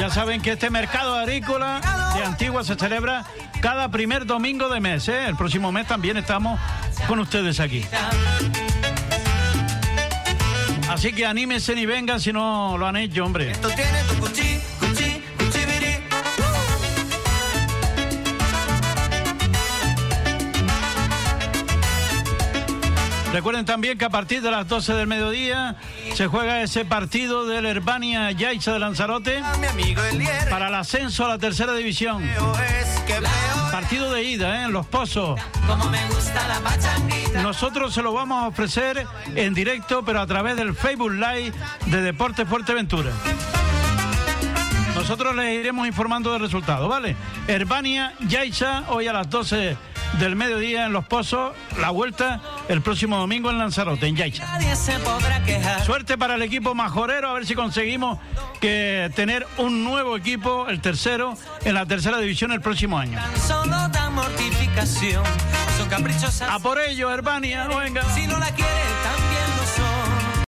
Ya saben que este mercado agrícola de Antigua se celebra cada primer domingo de mes. ¿eh? El próximo mes también estamos con ustedes aquí. Así que anímense y vengan si no lo han hecho, hombre. Esto tiene tu cuchi, Recuerden también que a partir de las 12 del mediodía se juega ese partido del Herbania Yaiza de Lanzarote para el ascenso a la tercera división. Partido de ida, ¿eh? en Los Pozos. Nosotros se lo vamos a ofrecer en directo, pero a través del Facebook Live de Deportes Fuerteventura. Nosotros les iremos informando del resultado, ¿vale? Herbania Yaiza, hoy a las 12 del mediodía en Los Pozos, la vuelta el próximo domingo en Lanzarote, en quejar. Suerte para el equipo majorero, a ver si conseguimos que tener un nuevo equipo, el tercero, en la tercera división el próximo año. A por ello, Herbania, venga. Si no la quieres,